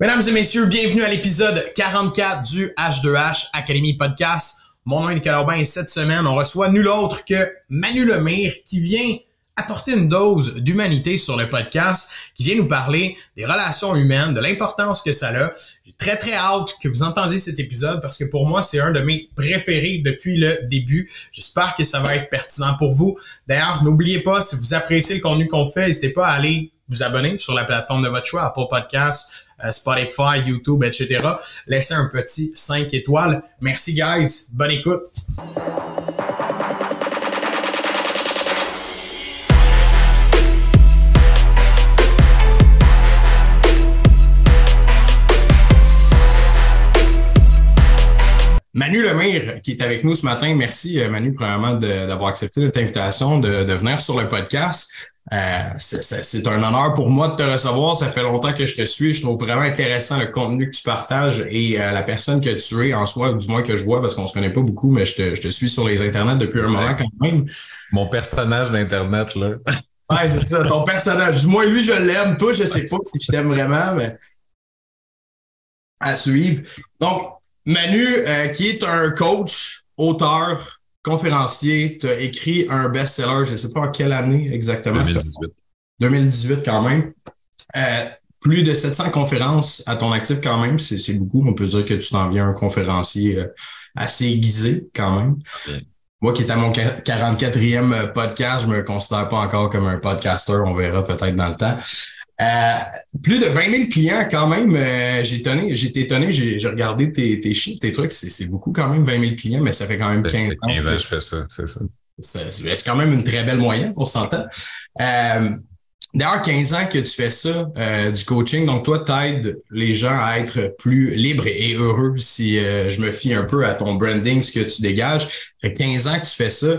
Mesdames et messieurs, bienvenue à l'épisode 44 du H2H Academy Podcast. Mon nom est Nicolas Aubin et cette semaine, on reçoit nul autre que Manu Lemire qui vient apporter une dose d'humanité sur le podcast, qui vient nous parler des relations humaines, de l'importance que ça a. J'ai très très hâte que vous entendiez cet épisode parce que pour moi, c'est un de mes préférés depuis le début. J'espère que ça va être pertinent pour vous. D'ailleurs, n'oubliez pas, si vous appréciez le contenu qu'on fait, n'hésitez pas à aller vous abonner sur la plateforme de votre choix, Apple Podcasts, Spotify, YouTube, etc. Laissez un petit 5 étoiles. Merci guys, bonne écoute. Manu Lemire, qui est avec nous ce matin, merci euh, Manu, premièrement, d'avoir accepté notre invitation de, de, venir sur le podcast. Euh, c'est un honneur pour moi de te recevoir. Ça fait longtemps que je te suis. Je trouve vraiment intéressant le contenu que tu partages et euh, la personne que tu es en soi, du moins que je vois, parce qu'on se connaît pas beaucoup, mais je te, je te suis sur les internets depuis un moment quand même. Mon personnage d'Internet, là. ouais, c'est ça, ton personnage. Moi, lui, je l'aime. Toi, je sais pas si je t'aime vraiment, mais à suivre. Donc, Manu, euh, qui est un coach, auteur, conférencier, tu as écrit un best-seller, je ne sais pas en quelle année exactement. 2018. 2018 quand même. Euh, plus de 700 conférences à ton actif quand même, c'est beaucoup. On peut dire que tu t'en viens un conférencier euh, assez aiguisé quand même. Moi qui est à mon 44e podcast, je me considère pas encore comme un podcaster, on verra peut-être dans le temps. Euh, plus de 20 000 clients quand même. Euh, j'ai étonné, j'ai été étonné, j'ai regardé tes, tes chiffres, tes trucs, c'est beaucoup quand même 20 000 clients, mais ça fait quand même 15 ben, ans. 15 ans que je fais ça, c'est ça. C'est quand même une très belle moyenne pour s'entendre. Euh, D'ailleurs, 15 ans que tu fais ça, euh, du coaching, donc toi, tu aides les gens à être plus libres et heureux si je me fie un peu à ton branding, ce que tu dégages. Fait 15 ans que tu fais ça,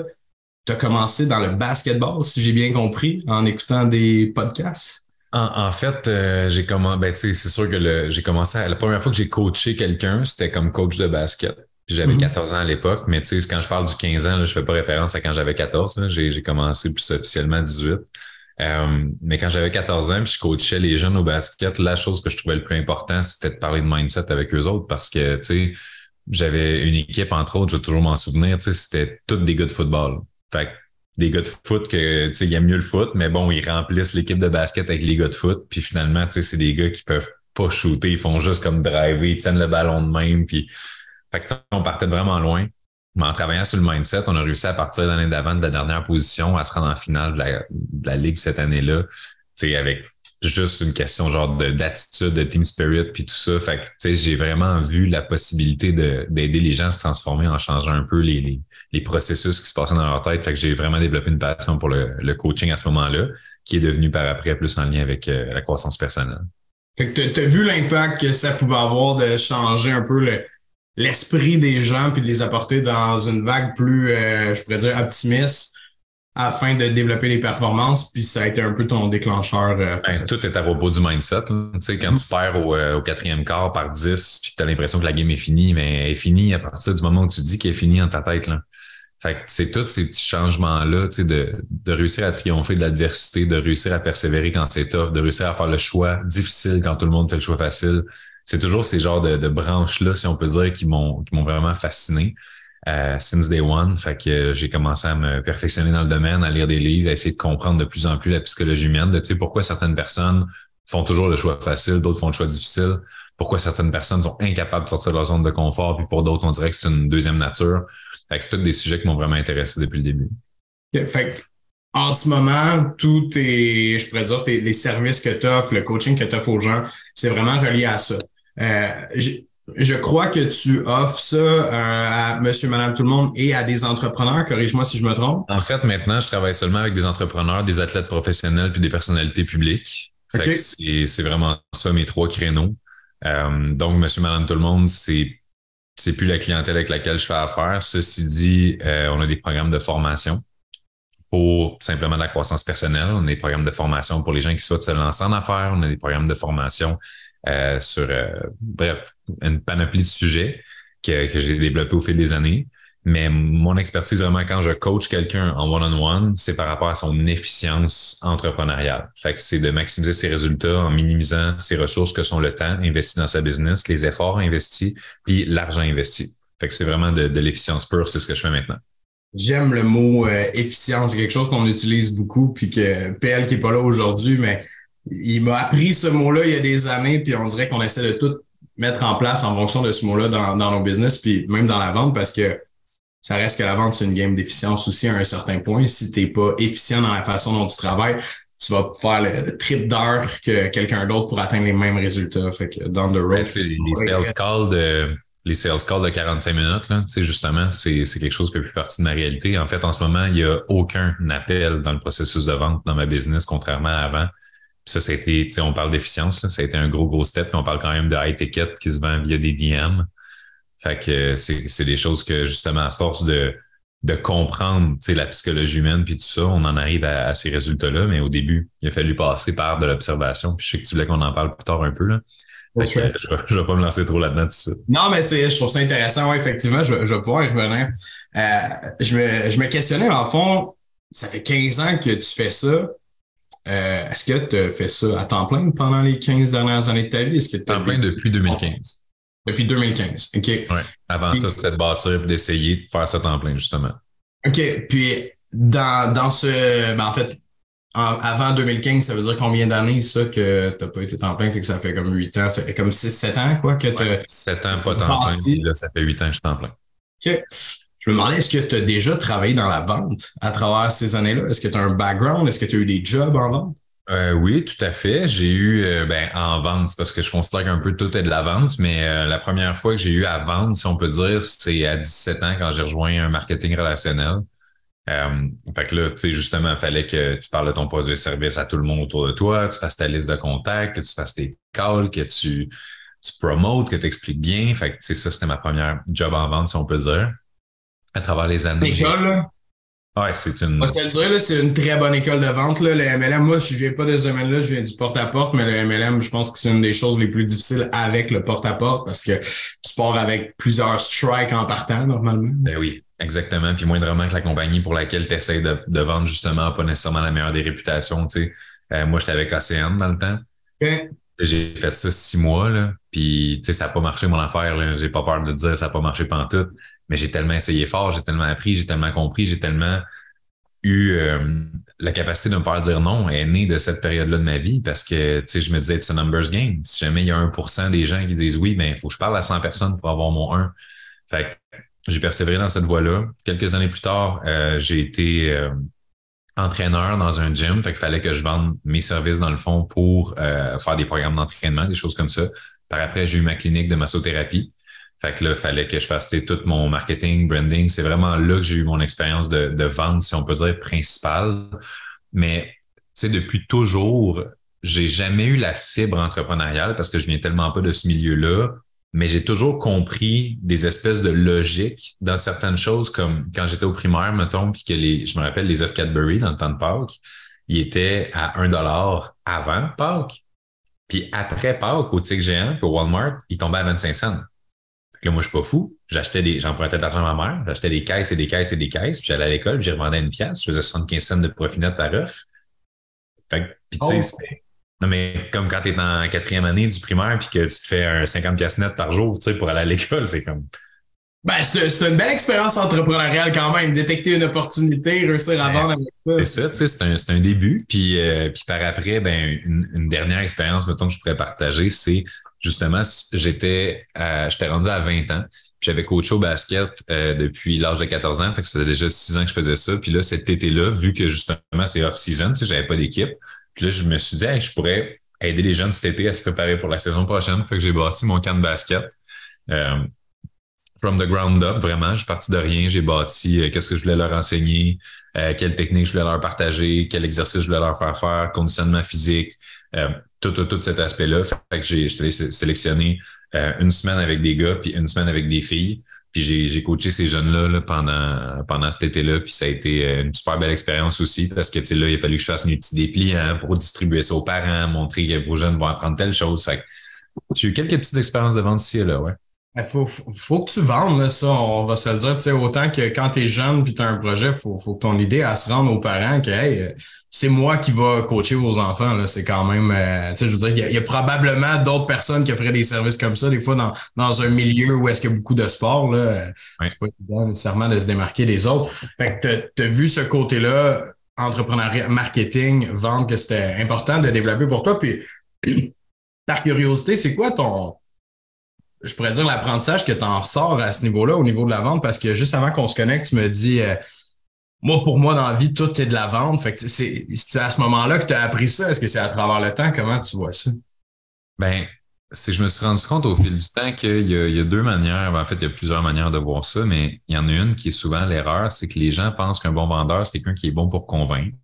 tu as commencé dans le basketball, si j'ai bien compris, en écoutant des podcasts? En, fait, euh, j'ai commencé, ben, c'est sûr que j'ai commencé, la première fois que j'ai coaché quelqu'un, c'était comme coach de basket. J'avais 14 mhm. ans à l'époque, mais tu sais, quand je parle du 15 ans, là, je fais pas référence à quand j'avais 14. J'ai commencé plus officiellement à 18. Euh, mais quand j'avais 14 ans, puis je coachais les jeunes au basket, la chose que je trouvais le plus important, c'était de parler de mindset avec eux autres parce que, tu sais, j'avais une équipe, entre autres, je vais toujours m'en souvenir, tu sais, c'était tous des gars de football. Fait des gars de foot que tu sais ils aiment mieux le foot mais bon ils remplissent l'équipe de basket avec les gars de foot. Puis finalement tu sais c'est des gars qui peuvent pas shooter. Ils font juste comme driver ils tiennent le ballon de même. Puis fait que on partait vraiment loin. Mais en travaillant sur le mindset on a réussi à partir l'année d'avant de la dernière position à se rendre en finale de la, de la ligue cette année-là tu sais avec juste une question genre d'attitude, de, team spirit, puis tout ça. Fait que, tu sais, j'ai vraiment vu la possibilité d'aider les gens à se transformer en changeant un peu les, les, processus qui se passaient dans leur tête. Fait que j'ai vraiment développé une passion pour le, le coaching à ce moment-là, qui est devenu par après plus en lien avec euh, la croissance personnelle. Fait que tu as vu l'impact que ça pouvait avoir de changer un peu le, l'esprit des gens puis de les apporter dans une vague plus, euh, je pourrais dire, optimiste afin de développer les performances, puis ça a été un peu ton déclencheur. Euh, ben, tout est à propos du mindset. Tu sais, quand tu perds au, euh, au, quatrième quart par 10, puis tu as l'impression que la game est finie, mais elle est finie à partir du moment où tu dis qu'elle est finie dans ta tête. Là. Fait que c'est tous ces petits changements-là, tu sais, de, de réussir à triompher de l'adversité, de réussir à persévérer quand c'est tough, de réussir à faire le choix difficile quand tout le monde fait le choix facile. C'est toujours ces genres de, de branches-là, si on peut dire, qui m'ont vraiment fasciné euh, since day one. Fait que j'ai commencé à me perfectionner dans le domaine, à lire des livres, à essayer de comprendre de plus en plus la psychologie humaine, de tu sais pourquoi certaines personnes font toujours le choix facile, d'autres font le choix difficile, pourquoi certaines personnes sont incapables de sortir de leur zone de confort, puis pour d'autres, on dirait que c'est une deuxième nature. Fait que c'est tous des sujets qui m'ont vraiment intéressé depuis le début. Fait en ce moment, tous tes, je pourrais dire, tes, les services que tu offres, le coaching que tu offres aux gens, c'est vraiment relié à ça. Euh, je crois que tu offres ça euh, à monsieur, madame, tout le monde et à des entrepreneurs. Corrige-moi si je me trompe. En fait, maintenant, je travaille seulement avec des entrepreneurs, des athlètes professionnels puis des personnalités publiques. C'est vraiment ça mes trois créneaux. Euh, donc, monsieur, madame, tout le monde, c'est c'est plus la clientèle avec laquelle je fais affaire. Ceci dit, euh, on a des programmes de formation pour simplement de la croissance personnelle. On a des programmes de formation pour les gens qui souhaitent se lancer en affaires. On a des programmes de formation euh, sur, euh, bref, une panoplie de sujets que, que j'ai développé au fil des années. Mais mon expertise vraiment quand je coach quelqu'un en one-on-one, c'est par rapport à son efficience entrepreneuriale. Fait que c'est de maximiser ses résultats en minimisant ses ressources que sont le temps investi dans sa business, les efforts investis, puis l'argent investi. Fait que c'est vraiment de, l'efficience pure, c'est ce que je fais maintenant. J'aime le mot euh, efficience, c'est quelque chose qu'on utilise beaucoup, puis que PL qui est pas là aujourd'hui, mais il m'a appris ce mot-là il y a des années, puis on dirait qu'on essaie de tout mettre en place en fonction de ce mot-là dans, dans nos business, puis même dans la vente, parce que ça reste que la vente, c'est une game d'efficience aussi à un certain point. Si tu n'es pas efficient dans la façon dont tu travailles, tu vas faire le trip d'heure que quelqu'un d'autre pour atteindre les mêmes résultats. Fait que down the road. les, sales calls de, les sales calls de 45 minutes, là, justement, c'est, quelque chose qui fait partie de ma réalité. En fait, en ce moment, il n'y a aucun appel dans le processus de vente dans ma business, contrairement à avant. Ça, ça a été, on parle d'efficience, là, ça a été un gros, gros step, puis on parle quand même de high ticket qui se vend via des DM. Fait que c'est des choses que justement, à force de, de comprendre la psychologie humaine puis tout ça, on en arrive à, ces résultats-là. Mais au début, il a fallu passer par de l'observation. Puis je sais que tu voulais qu'on en parle plus tard un peu. Là. je, ne vais pas me lancer trop là-dedans tout de suite. Non, mais c'est, je trouve ça intéressant. Ouais, effectivement, je, je vais pouvoir y revenir. Euh, je, me, je me questionnais, en fond, ça fait 15 ans que tu fais ça. Euh, est-ce que tu as fait ça à temps plein pendant les 15 dernières années de ta vie? Est-ce que temps plein depuis 2015. Depuis 2015. OK. Ouais. Avant ça, c'était de bâtir et d'essayer de faire ça en plein, justement. OK. Puis, dans, dans ce. Ben, en fait, avant 2015, ça veut dire combien d'années, ça, que tu n'as pas été temps plein? Fait que ça fait comme 8 ans. Ça fait comme 6-7 ans, quoi, que tu ouais, 7 ans, pas temps plein. Puis là, ça fait 8 ans que je suis temps plein. OK. Je me demandais, est-ce que tu as déjà travaillé dans la vente à travers ces années-là? Est-ce que tu as un background? Est-ce que tu as eu des jobs en vente? Euh, oui, tout à fait. J'ai eu euh, ben, en vente, parce que je considère qu'un peu tout est de la vente, mais euh, la première fois que j'ai eu à vendre, si on peut dire, c'est à 17 ans quand j'ai rejoint un marketing relationnel. fait que là, tu sais, justement, il fallait que tu parles de ton produit et service à tout le monde autour de toi, tu fasses ta liste de contacts, que tu fasses tes calls, que tu, tu promotes, que tu expliques bien. Fait que, ça, c'était ma première job en vente, si on peut dire. À travers les années. Ouais, c'est une. c'est une très bonne école de vente. Là. Le MLM, moi, je viens pas de ce domaine-là, je viens du porte-à-porte, mais le MLM, je pense que c'est une des choses les plus difficiles avec le porte-à-porte parce que tu pars avec plusieurs strikes en partant, normalement. Ben oui, exactement. Puis moindrement que la compagnie pour laquelle tu essaies de, de, vendre, justement, pas nécessairement la meilleure des réputations. Tu sais. Euh, moi, j'étais avec Océane dans le temps. J'ai fait ça six mois, là. Puis, tu sais, ça n'a pas marché, mon affaire. J'ai pas peur de dire ça n'a pas marché pendant tout mais j'ai tellement essayé fort, j'ai tellement appris, j'ai tellement compris, j'ai tellement eu euh, la capacité de me faire dire non est née de cette période-là de ma vie parce que je me disais c'est un numbers game. Si jamais il y a 1% des gens qui disent oui, ben il faut que je parle à 100 personnes pour avoir mon 1. Fait j'ai persévéré dans cette voie-là. Quelques années plus tard, euh, j'ai été euh, entraîneur dans un gym. Fait qu'il fallait que je vende mes services dans le fond pour faire des programmes d'entraînement, des choses comme ça. Par après, j'ai eu ma clinique de massothérapie. Fait que là, il fallait que je fasse tout mon marketing, branding. C'est vraiment là que j'ai eu mon expérience de, de, vente, si on peut dire, principale. Mais tu sais, depuis toujours, j'ai jamais eu la fibre entrepreneuriale parce que je viens tellement pas de ce milieu-là. Mais j'ai toujours compris des espèces de logique dans certaines choses, comme quand j'étais au primaire, mettons, puis que les, je me rappelle les œufs Cadbury dans le temps de Pâques, ils étaient à 1 dollar avant Pâques. Puis après Pâques, au Tic Géant, pour Walmart, ils tombaient à 25 cents là, moi, je suis pas fou. J'achetais des, j'empruntais de l'argent à ma mère, j'achetais des caisses et des caisses et des caisses, puis j'allais à l'école, puis j'y revendais une pièce, je faisais 75 cents de profit net par œuf. Fait puis tu sais, oh. non, mais comme quand tu es en quatrième année du primaire, puis que tu te fais un 50 pièces net par jour, tu sais, pour aller à l'école, c'est comme. Ben, c'est une belle expérience entrepreneuriale quand même, détecter une opportunité, réussir à vendre avec ça. C'est ça, c'est un, un, début. Puis, euh, puis par après, ben, une, une dernière expérience, mettons, que je pourrais partager, c'est justement, j'étais j'étais rendu à 20 ans. J'avais coaché au basket euh, depuis l'âge de 14 ans. Fait que ça faisait déjà 6 ans que je faisais ça. Puis là, cet été-là, vu que justement c'est off-season, tu sais, j'avais pas d'équipe. Puis là, je me suis dit, je pourrais aider les jeunes cet été à se préparer pour la saison prochaine. Fait que j'ai bâti mon camp de basket. Euh, from the ground up, vraiment. Je suis parti de rien. J'ai bâti euh, qu'est-ce que je voulais leur enseigner, euh, quelle technique je voulais leur partager, quel exercice je voulais leur faire faire, conditionnement physique, euh, tout, tout, tout cet aspect-là. Fait que j'ai sélectionné euh, une semaine avec des gars, puis une semaine avec des filles. Puis j'ai coaché ces jeunes-là pendant, pendant cet été-là. Puis ça a été euh, une super belle expérience aussi parce que là, il a fallu que je fasse une petite dépliant pour distribuer ça aux parents, montrer que vos jeunes vont apprendre telle chose. J'ai eu quelques petites expériences de vente ici et là, ouais. Il faut, faut, que tu vendes, ça, on va se le dire. Tu sais, autant que quand tu es jeune puis tu as un projet, il faut, faut que ton idée à se rendre aux parents que hey, c'est moi qui va coacher vos enfants. Là, c'est quand même. Euh, tu sais, je veux dire, il y, a probablement d'autres personnes qui feraient des services comme ça, des fois dans, dans un milieu où est-ce qu'il y a beaucoup de sport. Là, c'est pas évident nécessairement de se démarquer des autres. Fait que tu as vu ce côté-là, entrepreneuriat, marketing, vendre, que c'était important de développer pour toi. Puis par curiosité, c'est quoi ton je pourrais dire l'apprentissage que tu en ressors à ce niveau-là, au niveau de la vente, parce que juste avant qu'on se connecte, tu me dis euh, moi, pour moi, dans la vie, tout est de la vente. Fait que c'est à ce moment-là que tu as appris ça. Est-ce que c'est à travers le temps? Comment tu vois ça? Ben, c'est je me suis rendu compte au fil du temps qu'il y, y, a deux manières. Ben, en fait, il y a plusieurs manières de voir ça, mais il y en a une qui est souvent l'erreur, c'est que les gens pensent qu'un bon vendeur, c'est quelqu'un qui est bon pour convaincre.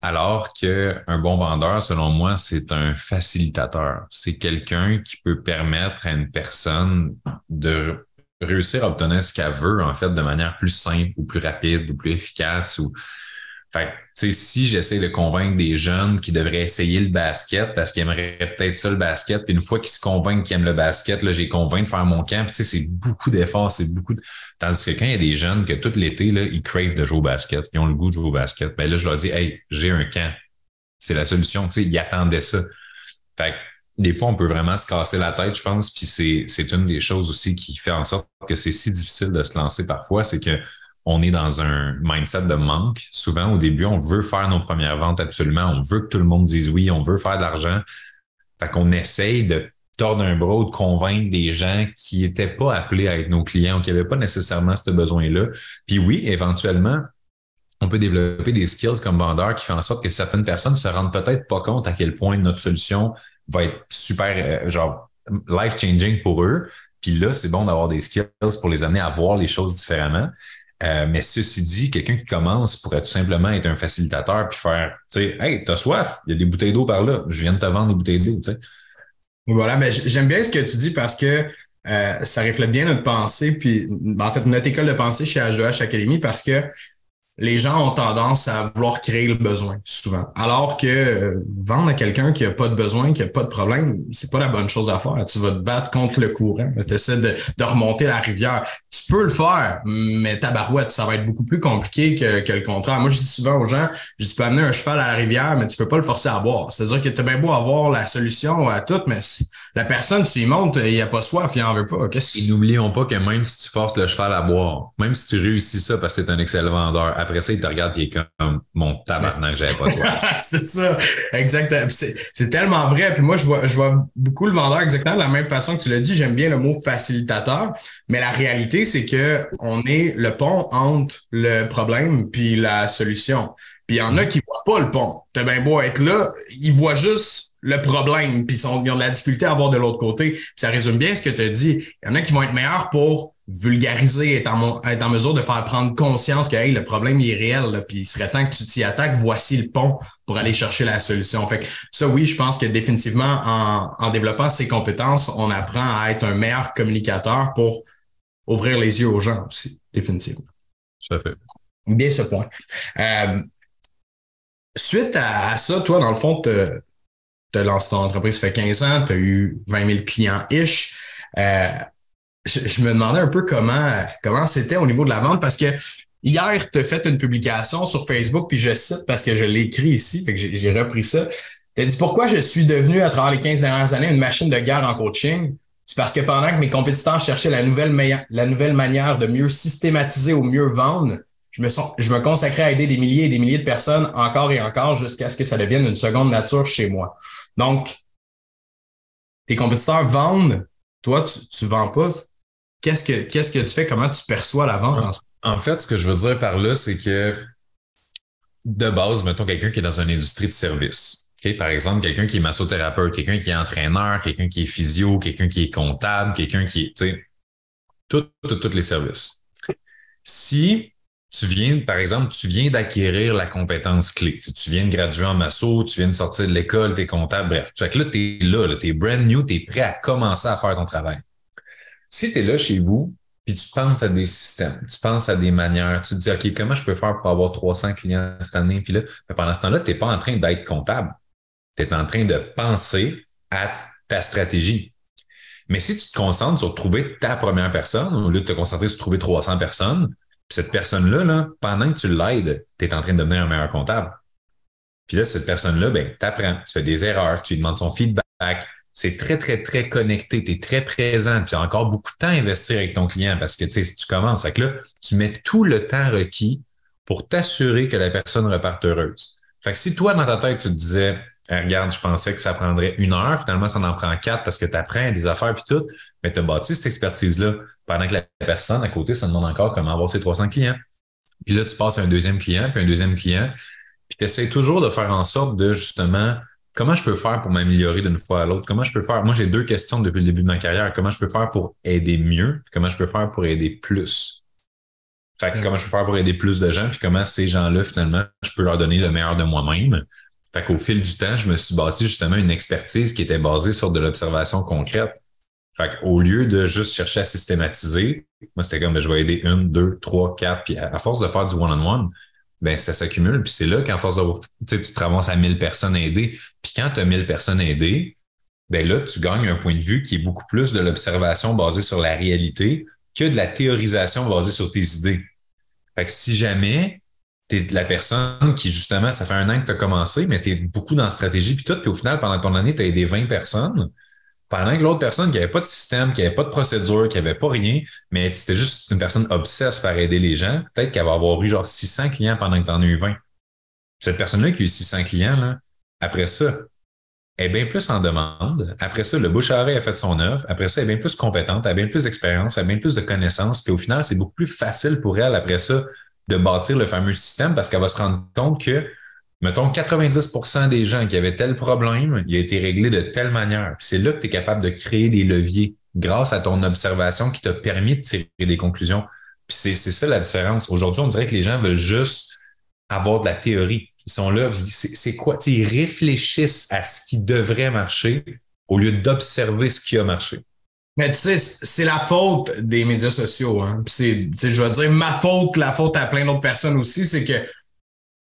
Alors qu'un bon vendeur, selon moi, c'est un facilitateur. C'est quelqu'un qui peut permettre à une personne de réussir à obtenir ce qu'elle veut, en fait, de manière plus simple ou plus rapide ou plus efficace ou fait sais, si j'essaie de convaincre des jeunes qui devraient essayer le basket parce qu'ils aimeraient peut-être ça le basket, puis une fois qu'ils se convainquent qu'ils aiment le basket, là, j'ai convaincu de faire mon camp, tu sais, c'est beaucoup d'efforts, c'est beaucoup de... Tandis que quand il y a des jeunes que tout l'été, là, ils cravent de jouer au basket, ils ont le goût de jouer au basket, ben là, je leur dis, hey, j'ai un camp. C'est la solution, tu sais, ils attendaient ça. Fait des fois, on peut vraiment se casser la tête, je pense, puis c'est, c'est une des choses aussi qui fait en sorte que c'est si difficile de se lancer parfois, c'est que on est dans un mindset de manque. Souvent, au début, on veut faire nos premières ventes absolument. On veut que tout le monde dise oui. On veut faire de l'argent. Fait qu'on essaye de tordre un bras de convaincre des gens qui n'étaient pas appelés à être nos clients ou qui n'avaient pas nécessairement ce besoin-là. Puis oui, éventuellement, on peut développer des skills comme vendeur qui font en sorte que certaines personnes se rendent peut-être pas compte à quel point notre solution va être super, euh, genre, life-changing pour eux. Puis là, c'est bon d'avoir des skills pour les amener à voir les choses différemment. Euh, mais ceci dit, quelqu'un qui commence pourrait tout simplement être un facilitateur puis faire, tu sais, hey, t'as soif, il y a des bouteilles d'eau par là, je viens de te vendre des bouteilles d'eau, tu sais. Voilà, mais j'aime bien ce que tu dis parce que euh, ça reflète bien notre pensée, puis en fait, notre école de pensée chez AGH Academy parce que les gens ont tendance à vouloir créer le besoin souvent. Alors que euh, vendre à quelqu'un qui a pas de besoin, qui a pas de problème, c'est pas la bonne chose à faire. Tu vas te battre contre le courant. Tu essaies de, remonter la rivière. Tu peux le faire, mais ta barouette, ça va être beaucoup plus compliqué que, le contraire. Moi, je dis souvent aux gens, je dis, tu peux amener un cheval à la rivière, mais tu peux pas le forcer à boire. C'est-à-dire que tu bien beau avoir la solution à tout, mais la personne, tu y montes, il a pas soif, il en veut pas. Et n'oublions pas que même si tu forces le cheval à boire, même si tu réussis ça parce que tu es un excellent vendeur, après ça, il te regarde et il est comme mon tabarnak, j'avais pas soif. c'est ça, exactement. C'est tellement vrai. Puis moi, je vois, je vois beaucoup le vendeur exactement de la même façon que tu l'as dit. J'aime bien le mot facilitateur, mais la réalité, c'est que on est le pont entre le problème puis la solution. Puis il y en a qui voient pas le pont. T'as bien beau être là, ils voient juste le problème, puis ils, ont de la difficulté à voir de l'autre côté. Puis ça résume bien ce que tu as dit. Il y en a qui vont être meilleurs pour vulgariser, être en, être en mesure de faire prendre conscience que hey, le problème il est réel, puis il serait temps que tu t'y attaques, voici le pont pour aller chercher la solution. Fait que ça, oui, je pense que définitivement, en, en développant ces compétences, on apprend à être un meilleur communicateur pour ouvrir les yeux aux gens aussi, définitivement. Ça fait. Bien ce point. Euh, suite à, ça, toi, dans le fond, tu as lancé ton entreprise, ça fait 15 ans, tu as eu 20 000 clients-ish. Euh, je, me demandais un peu comment comment c'était au niveau de la vente parce que hier, tu as fait une publication sur Facebook, puis je cite parce que je l'ai écrit ici, fait que j'ai repris ça. Tu as dit pourquoi je suis devenu à travers les 15 dernières années une machine de guerre en coaching? C'est parce que pendant que mes compétiteurs cherchaient la nouvelle, la nouvelle manière de mieux systématiser ou mieux vendre, je me, je me consacrais à aider des milliers et des milliers de personnes encore et encore jusqu'à ce que ça devienne une seconde nature chez moi. Donc, tes compétiteurs vendent, toi, tu ne vends pas. Qu'est-ce que, qu'est-ce que tu fais? Comment tu perçois la vente? En, en fait, ce que je veux dire par là, c'est que de base, mettons quelqu'un qui est dans une industrie de service. Par exemple, quelqu'un qui est massothérapeute, quelqu'un qui est entraîneur, quelqu'un qui est physio, quelqu'un qui est comptable, quelqu'un qui est, tu sais, tous les services. Si tu viens, par exemple, tu viens d'acquérir la compétence clé. Tu viens de graduer en masso, tu viens de sortir de l'école, tu es comptable, bref. Fait que là, tu es là, là tu es brand new, tu es prêt à commencer à faire ton travail. Si tu es là chez vous, puis tu penses à des systèmes, tu penses à des manières, tu te dis, OK, comment je peux faire pour avoir 300 clients cette année? Puis là, pendant ce temps-là, tu n'es pas en train d'être comptable. Tu es en train de penser à ta stratégie. Mais si tu te concentres sur trouver ta première personne, au lieu de te concentrer sur trouver 300 personnes, cette personne-là, là, pendant que tu l'aides, tu es en train de devenir un meilleur comptable. Puis là, cette personne-là, ben, tu apprends, tu fais des erreurs, tu lui demandes son feedback. C'est très, très, très connecté, tu es très présent, puis encore beaucoup de temps à investir avec ton client parce que tu sais, si tu commences, avec là, tu mets tout le temps requis pour t'assurer que la personne reparte heureuse. Fait que si toi, dans ta tête, tu te disais, eh, regarde, je pensais que ça prendrait une heure, finalement, ça en prend quatre parce que tu apprends des affaires puis tout, mais tu as bâti cette expertise-là pendant que la personne à côté se demande encore comment avoir ses 300 clients. Puis là, tu passes à un deuxième client, puis un deuxième client, puis tu essaies toujours de faire en sorte de justement comment je peux faire pour m'améliorer d'une fois à l'autre? Comment je peux faire? Moi, j'ai deux questions depuis le début de ma carrière. Comment je peux faire pour aider mieux? Comment je peux faire pour aider plus? Fait que, comment je peux faire pour aider plus de gens? Puis comment ces gens-là, finalement, je peux leur donner le meilleur de moi-même? Fait qu'au fil du temps, je me suis bâti justement une expertise qui était basée sur de l'observation concrète. Fait qu'au lieu de juste chercher à systématiser, moi, c'était comme, ben, je vais aider une, deux, trois, quatre, puis à, force de faire du one-on-one, ben, ça s'accumule. Puis c'est là qu'en force de, tu te ramasses à 1000 personnes aidées. Puis quand tu as 1000 personnes aidées, ben là, tu gagnes un point de vue qui est beaucoup plus de l'observation basée sur la réalité que de la théorisation basée sur tes idées. Fait que si jamais tu es la personne qui, justement, ça fait un an que tu as commencé, mais tu es beaucoup dans la stratégie, puis tout, puis au final, pendant ton année, tu as aidé 20 personnes, pendant que l'autre personne qui n'avait pas de système, qui n'avait pas de procédure, qui n'avait pas rien, mais c'était juste une personne obsesse par aider les gens, peut-être qu'elle va avoir eu genre 600 clients pendant que tu en as eu 20. Cette personne-là qui a eu 600 clients, là, après ça, est bien plus en demande. Après ça, le bouche à a fait son œuvre. Après ça, elle est bien plus compétente, elle a bien plus d'expérience, elle a bien plus de connaissances. Puis au final, c'est beaucoup plus facile pour elle après ça de bâtir le fameux système parce qu'elle va se rendre compte que, mettons, 90% des gens qui avaient tel problème, il a été réglé de telle manière. C'est là que tu es capable de créer des leviers grâce à ton observation qui t'a permis de tirer des conclusions. Puis c'est ça la différence. Aujourd'hui, on dirait que les gens veulent juste avoir de la théorie. Ils sont là, c'est quoi? ils réfléchissent à ce qui devrait marcher au lieu d'observer ce qui a marché. Mais tu sais, c'est la faute des médias sociaux. Hein. C'est, je vais dire ma faute, la faute à plein d'autres personnes aussi, c'est que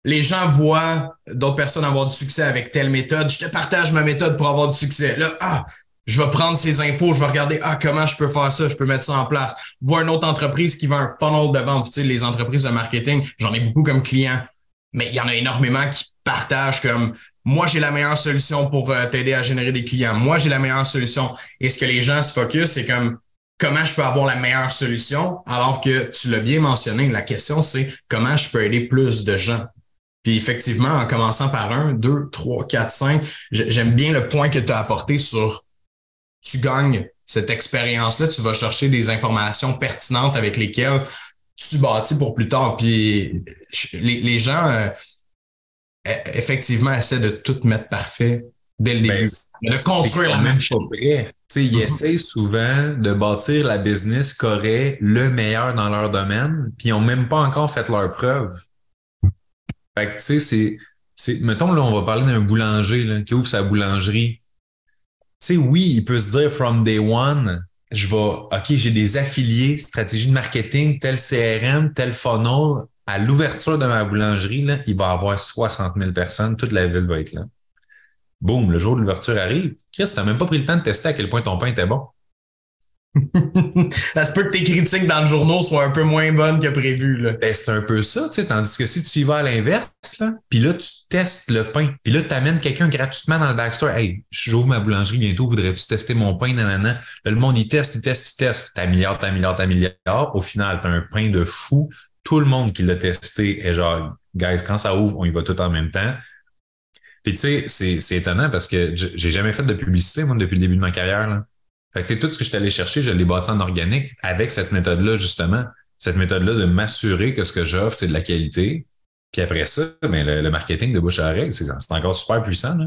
les gens voient d'autres personnes avoir du succès avec telle méthode. Je te partage ma méthode pour avoir du succès. Là, ah, je vais prendre ces infos, je vais regarder ah comment je peux faire ça, je peux mettre ça en place. Voir une autre entreprise qui vend un funnel de vente. Tu sais, les entreprises de marketing, j'en ai beaucoup comme clients, mais il y en a énormément qui partagent comme moi, j'ai la meilleure solution pour euh, t'aider à générer des clients. Moi, j'ai la meilleure solution. Et ce que les gens se focus, c'est comme comment je peux avoir la meilleure solution, alors que tu l'as bien mentionné, la question, c'est comment je peux aider plus de gens? Puis effectivement, en commençant par un, deux, trois, quatre, cinq, j'aime bien le point que tu as apporté sur tu gagnes cette expérience-là, tu vas chercher des informations pertinentes avec lesquelles tu bâtis pour plus tard. Puis les, gens, euh, E, effectivement, essaie de tout mettre parfait dès le ben, début. de construire la même chose. Vrai. Ils mm-hmm. essaient souvent de bâtir la business qui aurait le meilleur dans leur domaine, puis ils n'ont même pas encore fait leur preuve. Fait que, tu sais, c'est, mettons, là, on va parler d'un boulanger là, qui ouvre sa boulangerie. Tu sais, oui, il peut se dire from day one, je vais, OK, j'ai des affiliés, stratégie de marketing, tel CRM, tel funnel, à l'ouverture de ma boulangerie, là, il va avoir 60 000 personnes, toute la ville va être là. Boum, le jour de l'ouverture arrive. Chris, t'as même pas pris le temps de tester à quel point ton pain était bon. Ça se peut que tes critiques dans le journal soient un peu moins bonnes que prévu. Là. Ben, c'est un peu ça, tu sais, tandis que si tu y vas à l'inverse, puis là, tu testes le pain, puis là, tu amènes quelqu'un gratuitement dans le backstore. Hey, j'ouvre ma boulangerie bientôt, voudrais-tu tester mon pain? Nanana? Là, le monde, il teste, il teste, il teste. T'améliores, t'améliores, t'améliores. Au final, t'as un pain de fou tout le monde qui l'a testé est genre, guys, quand ça ouvre, on y va tout en même temps. Puis tu sais, c'est étonnant parce que j'ai jamais fait de publicité, moi, depuis le début de ma carrière. Fait que tout ce que je suis allé chercher, je l'ai bâti en organique avec cette méthode-là, justement. Cette méthode-là de m'assurer que ce que j'offre, c'est de la qualité. Puis après ça, ben, le, marketing de bouche à oreille, c'est encore super puissant. Là.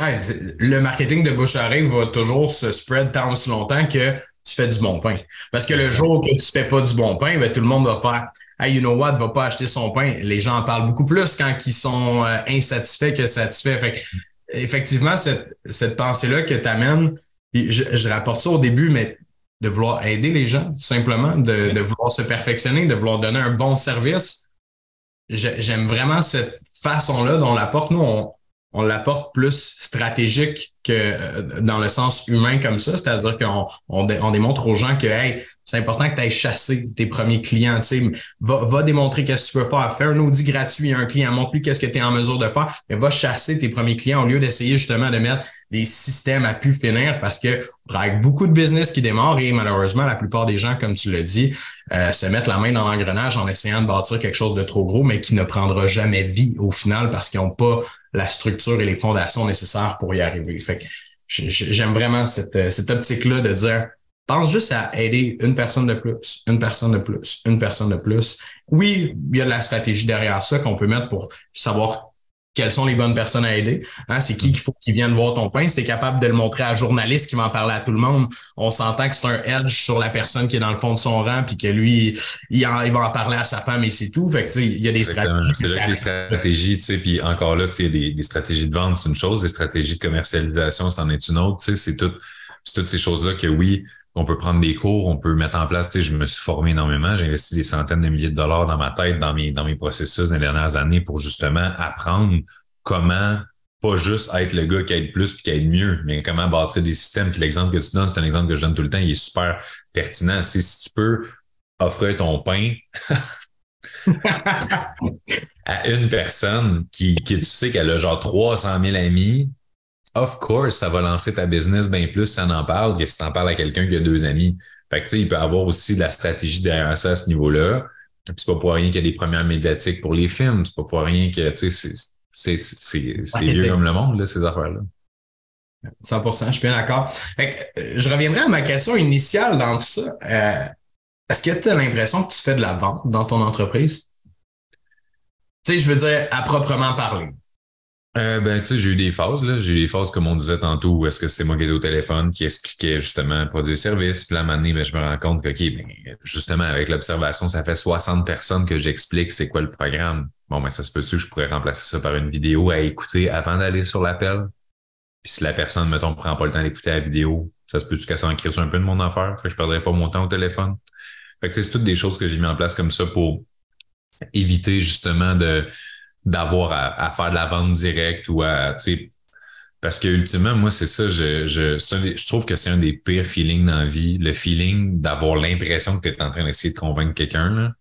Ouais, le marketing de bouche à oreille va toujours se spread tant aussi longtemps que tu fais du bon pain. Parce que le jour que tu fais pas du bon pain, ben, tout le monde va faire Hey, you know what, va pas acheter son pain. Les gens en parlent beaucoup plus quand ils sont euh, insatisfaits que satisfaits. Fait effectivement, cette, cette pensée-là que tu amènes, je, je, rapporte ça au début, mais de vouloir aider les gens, tout simplement, de, de vouloir se perfectionner, de vouloir donner un bon service. J'aime vraiment cette façon-là dont la porte. Nous, on, on l'apporte plus stratégique que euh, dans le sens humain comme ça, c'est-à-dire qu'on on, on, démontre aux gens que hey, c'est important que tu ailles chasser tes premiers clients. Tu sais, va, va démontrer qu'est-ce que tu peux pas faire. Un audit gratuit à un client, montre-lui qu'est-ce que tu es en mesure de faire, mais va chasser tes premiers clients au lieu d'essayer justement de mettre des systèmes à pu finir parce que on travaille avec beaucoup de business qui démarrent et malheureusement, la plupart des gens, comme tu l'as dit, euh, se mettent la main dans l'engrenage en essayant de bâtir quelque chose de trop gros, mais qui ne prendra jamais vie au final parce qu'ils n'ont pas la structure et les fondations nécessaires pour y arriver. Fait que j'aime vraiment cette, cette optique-là de dire pense juste à aider une personne de plus, une personne de plus, une personne de plus. Oui, il y a de la stratégie derrière ça qu'on peut mettre pour savoir quelles sont les bonnes personnes à aider. Hein? C'est qui qu'il faut qu'ils viennent voir ton pain. Si tu es capable de le montrer à un journaliste qui va en parler à tout le monde, on s'entend que c'est un edge sur la personne qui est dans le fond de son rang, puis que lui, il, en, il va en parler à sa femme et c'est tout. Fait que, il y a des stratégies. C'est là des stratégies, tu sais, puis encore là, tu sais, des, des stratégies de vente, c'est une chose, des stratégies de commercialisation, c'en est une autre. Tu sais, c'est tout, c'est toutes ces choses-là que oui, on peut prendre des cours, on peut mettre en place. Tu sais, je me suis formé énormément, j'ai investi des centaines de milliers de dollars dans ma tête, dans mes, dans mes processus des dernières années pour justement apprendre comment pas juste être le gars qui aide plus puis qui aide mieux, mais comment bâtir des systèmes. Puis l'exemple que tu donnes, c'est un exemple que je donne tout le temps, il est super pertinent. Si tu peux offrir ton pain à une personne qui, qui tu sais qu'elle a genre 300 000 amis, of course, ça va lancer ta business bien plus si ça en parle que si tu en parles à quelqu'un qui a deux amis. Fait que tu sais, il peut avoir aussi de la stratégie derrière ça à ce niveau-là. Puis c'est pas pour rien qu'il y a des premières médiatiques pour les films. C'est pas pour rien que, tu sais, c'est, c'est, vieux comme le monde, là, ces affaires-là. 100 je suis bien d'accord. Euh, je reviendrai à ma question initiale dans tout ça. Euh, est-ce que tu as l'impression que tu fais de la vente dans ton entreprise? Tu sais, je veux dire, à proprement parler. Euh, ben, tu sais, j'ai eu des phases, là. J'ai eu des phases, comme on disait tantôt, où est-ce que c'est moi qui étais au téléphone, qui expliquait justement produit service. Puis là, à un moment donné, ben, je me rends compte que, OK, ben, justement, avec l'observation, ça fait 60 personnes que j'explique c'est quoi le programme. Bon, ben, ça se peut-tu que je pourrais remplacer ça par une vidéo à écouter avant d'aller sur l'appel? Puis si la personne, mettons, prend pas le temps d'écouter la vidéo, ça se peut-tu qu'elle s'en sur un peu de mon affaire? Fait que je perdrais pas mon temps au téléphone. Fait que c'est toutes des choses que j'ai mis en place comme ça pour éviter justement de d'avoir à, faire de la vente directe ou à, tu sais, parce que ultimement, moi, c'est ça, je, je, je trouve que c'est un des pires feelings dans la vie, le feeling d'avoir l'impression que tu es en train d'essayer de convaincre quelqu'un.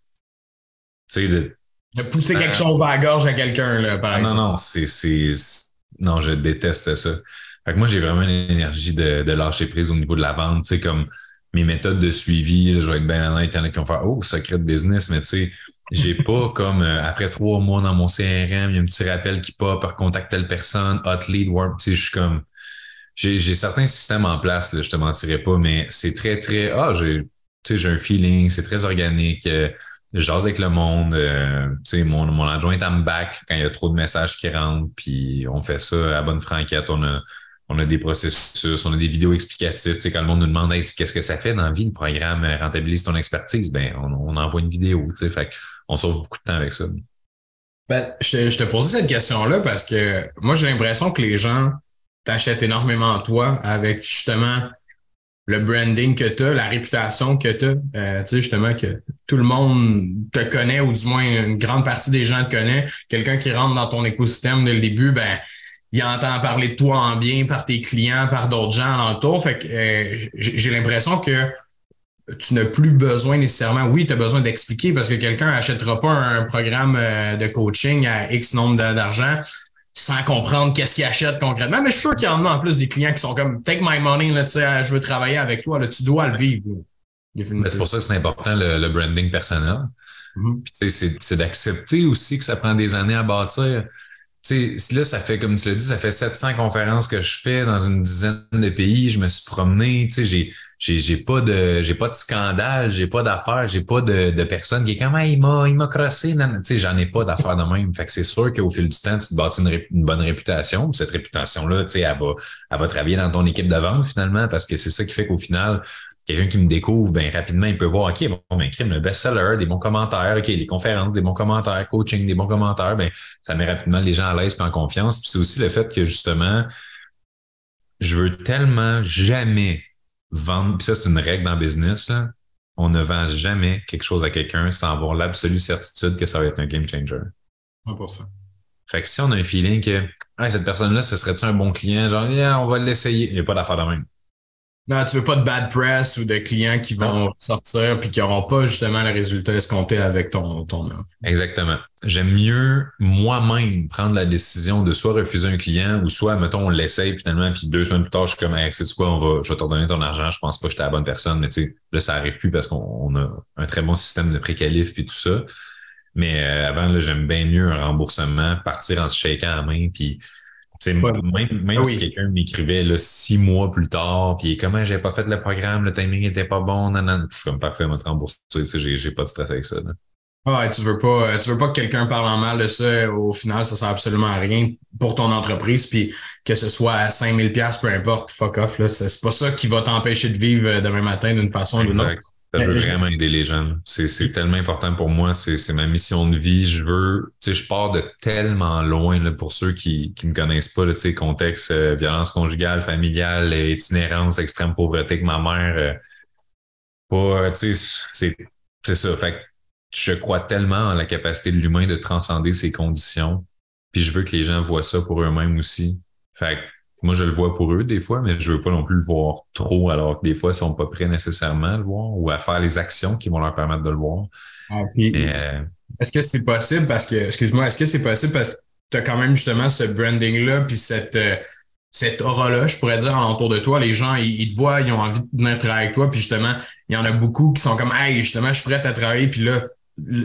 Tu sais, de, de pousser quelque chose à la gorge à quelqu'un, là, par exemple. Non, non, c'est, c'est, non, je déteste ça. Fait que moi, j'ai vraiment l'énergie de, de lâcher prise au niveau de la vente, tu sais, comme mes méthodes de suivi, je vais être bien honnête, il y en a qui vont faire, oh, secret de business, mais tu sais, j'ai pas comme euh, après trois mois dans mon CRM, il y a un petit rappel qui pop, contact telle personne, hot lead, warp, tu sais, je suis comme j'ai, certains systèmes en place, là, je te mentirais pas, mais c'est très, très Ah, j'ai j'ai un feeling, c'est très organique. Euh, je jase avec le monde. Euh, tu sais, mon, mon adjoint est en back quand il y a trop de messages qui rentrent, puis on fait ça à bonne franquette. On a on a des processus, on a des vidéos explicatives. Tu sais, quand le monde nous demande qu'est-ce que ça fait dans la vie, le programme rentabilise ton expertise, ben on, envoie une vidéo. Tu sais, fait on sauve beaucoup de temps avec ça. Ben, je, te, posais cette question-là parce que moi, j'ai l'impression que les gens t'achètent énormément toi avec justement le branding que tu as, la réputation que tu as. Euh, tu sais, justement, que tout le monde te connaît, ou du moins une grande partie des gens te connaît. Quelqu'un qui rentre dans ton écosystème dès le début, ben il entend parler de toi en bien par tes clients, par d'autres gens autour. Fait que euh, j'ai l'impression que tu n'as plus besoin nécessairement. Oui, tu as besoin d'expliquer parce que quelqu'un n'achètera pas un programme euh, de coaching à X nombre d'argent sans comprendre qu'est-ce qu'il achète concrètement. Mais je suis sûr qu'il y en a en plus des clients qui sont comme Take my money, là, je veux travailler avec toi, là, tu dois le vivre. C'est pour ça que c'est important le, branding personnel. Mm-hmm. C'est d'accepter aussi que ça prend des années à bâtir tu sais, là, ça fait, comme tu l'as dit, ça fait 700 conférences que je fais dans une dizaine de pays. Je me suis promené, tu sais, j'ai, j'ai, j'ai pas de, j'ai pas de scandale, j'ai pas d'affaires, j'ai pas de, de personne qui est comme, il m'a, il m'a crossé. Tu sais, j'en ai pas d'affaires de même. Fait que c'est sûr qu'au fil du temps, tu te bâtis une, une bonne réputation. Cette réputation-là, tu sais, elle va, elle va travailler dans ton équipe de vente finalement parce que c'est ça qui fait qu'au final, quelqu'un qui me découvre, ben rapidement, il peut voir, OK, bon, ben, crime, le best-seller, des bons commentaires, OK, les conférences, des bons commentaires, coaching, des bons commentaires, ben, ça met rapidement les gens à l'aise et en confiance. Puis c'est aussi le fait que justement, je veux tellement jamais vendre, puis ça, c'est une règle dans le business, là. On ne vend jamais quelque chose à quelqu'un sans avoir l'absolue certitude que ça va être un game changer. 100%. Fait que si on a un feeling que cette personne-là, ce serait-tu un bon client? Genre, on va l'essayer. Il n'y a pas d'affaire de même. Non, tu veux pas de bad press ou de clients qui vont sortir puis qui n'auront pas justement le résultat escompté avec ton, ton offre. Exactement. J'aime mieux moi-même prendre la décision de soit refuser un client ou soit, mettons, on l'essaye finalement, puis deux semaines plus tard, je suis comme, hey, sais quoi, on va, je vais te redonner ton argent, je pense pas que j'étais la bonne personne, mais tu sais, là, ça arrive plus parce qu'on a un très bon système de pré-qualif puis tout ça. Mais euh, avant, j'aime bien mieux un remboursement, partir en se shakant la main, puis même, même ah si quelqu'un m'écrivait six mois plus tard, puis comment j'ai pas fait le programme, le timing était pas bon, nan, je suis comme parfait, me rembourser, j'ai, j'ai pas de stress avec ça. Ouais, tu veux pas, tu veux pas que quelqu'un parle en mal de ça. Au final, ça sert absolument à rien pour ton entreprise. Puis que ce soit à 5000 pièces, peu importe, fuck off là. C'est pas ça qui va t'empêcher de vivre euh, demain matin d'une façon ou d'une autre. Ça veut vraiment aider les jeunes. C'est tellement important pour moi. C'est ma mission de vie. Je veux, tu sais, je pars de tellement loin là, pour ceux qui ne me connaissent pas, tu sais, contexte, euh, violence conjugale, familiale, itinérance, extrême pauvreté que ma mère. Euh, pas, tu sais, c'est ça. Fait je crois tellement en la capacité de l'humain de transcender ces conditions. Puis je veux que les gens voient ça pour eux-mêmes aussi. Fait moi, je le vois pour eux des fois, mais je veux pas non plus le voir trop, alors que des fois, ils sont pas prêts nécessairement à le voir ou à faire les actions qui vont leur permettre de le voir. Ah, euh, est-ce que c'est possible parce que, excuse-moi, est-ce que c'est possible parce que tu as quand même justement ce branding-là, puis cette, euh, cette aura-là, je pourrais dire, alentour de toi, les gens, ils, te voient, ils ont envie de venir travailler avec toi, puis justement, il y en a beaucoup qui sont comme, hey, justement, je suis prêt à travailler, puis là,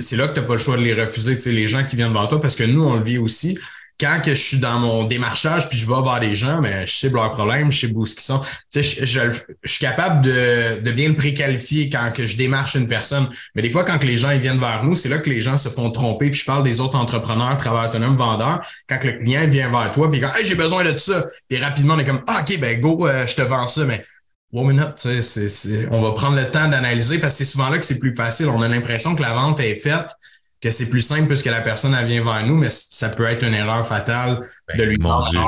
c'est là que tu n'as pas le choix de les refuser, tu sais, les gens qui viennent vers toi, parce que nous, on le vit aussi quand que je suis dans mon démarchage puis je vais voir les gens, mais je sais leurs problèmes, je sais où qu'ils sont. Tu sais, je, suis capable de, de bien le préqualifier quand que je démarche une personne. Mais des fois, quand que les gens ils viennent vers nous, c'est là que les gens se font tromper. Puis je parle des autres entrepreneurs, travailleurs autonomes, vendeurs. Quand que le client vient vers toi, puis il dit hey, j'ai besoin de ça. Puis rapidement, on est comme ah, OK, ben go, euh, je te vends ça, mais one minute, tu sais, on va prendre le temps d'analyser parce que c'est souvent là que c'est plus facile. On a l'impression que la vente est faite que c'est plus simple puisque la personne elle vient vers nous, mais ça peut être une erreur fatale de ben, lui demander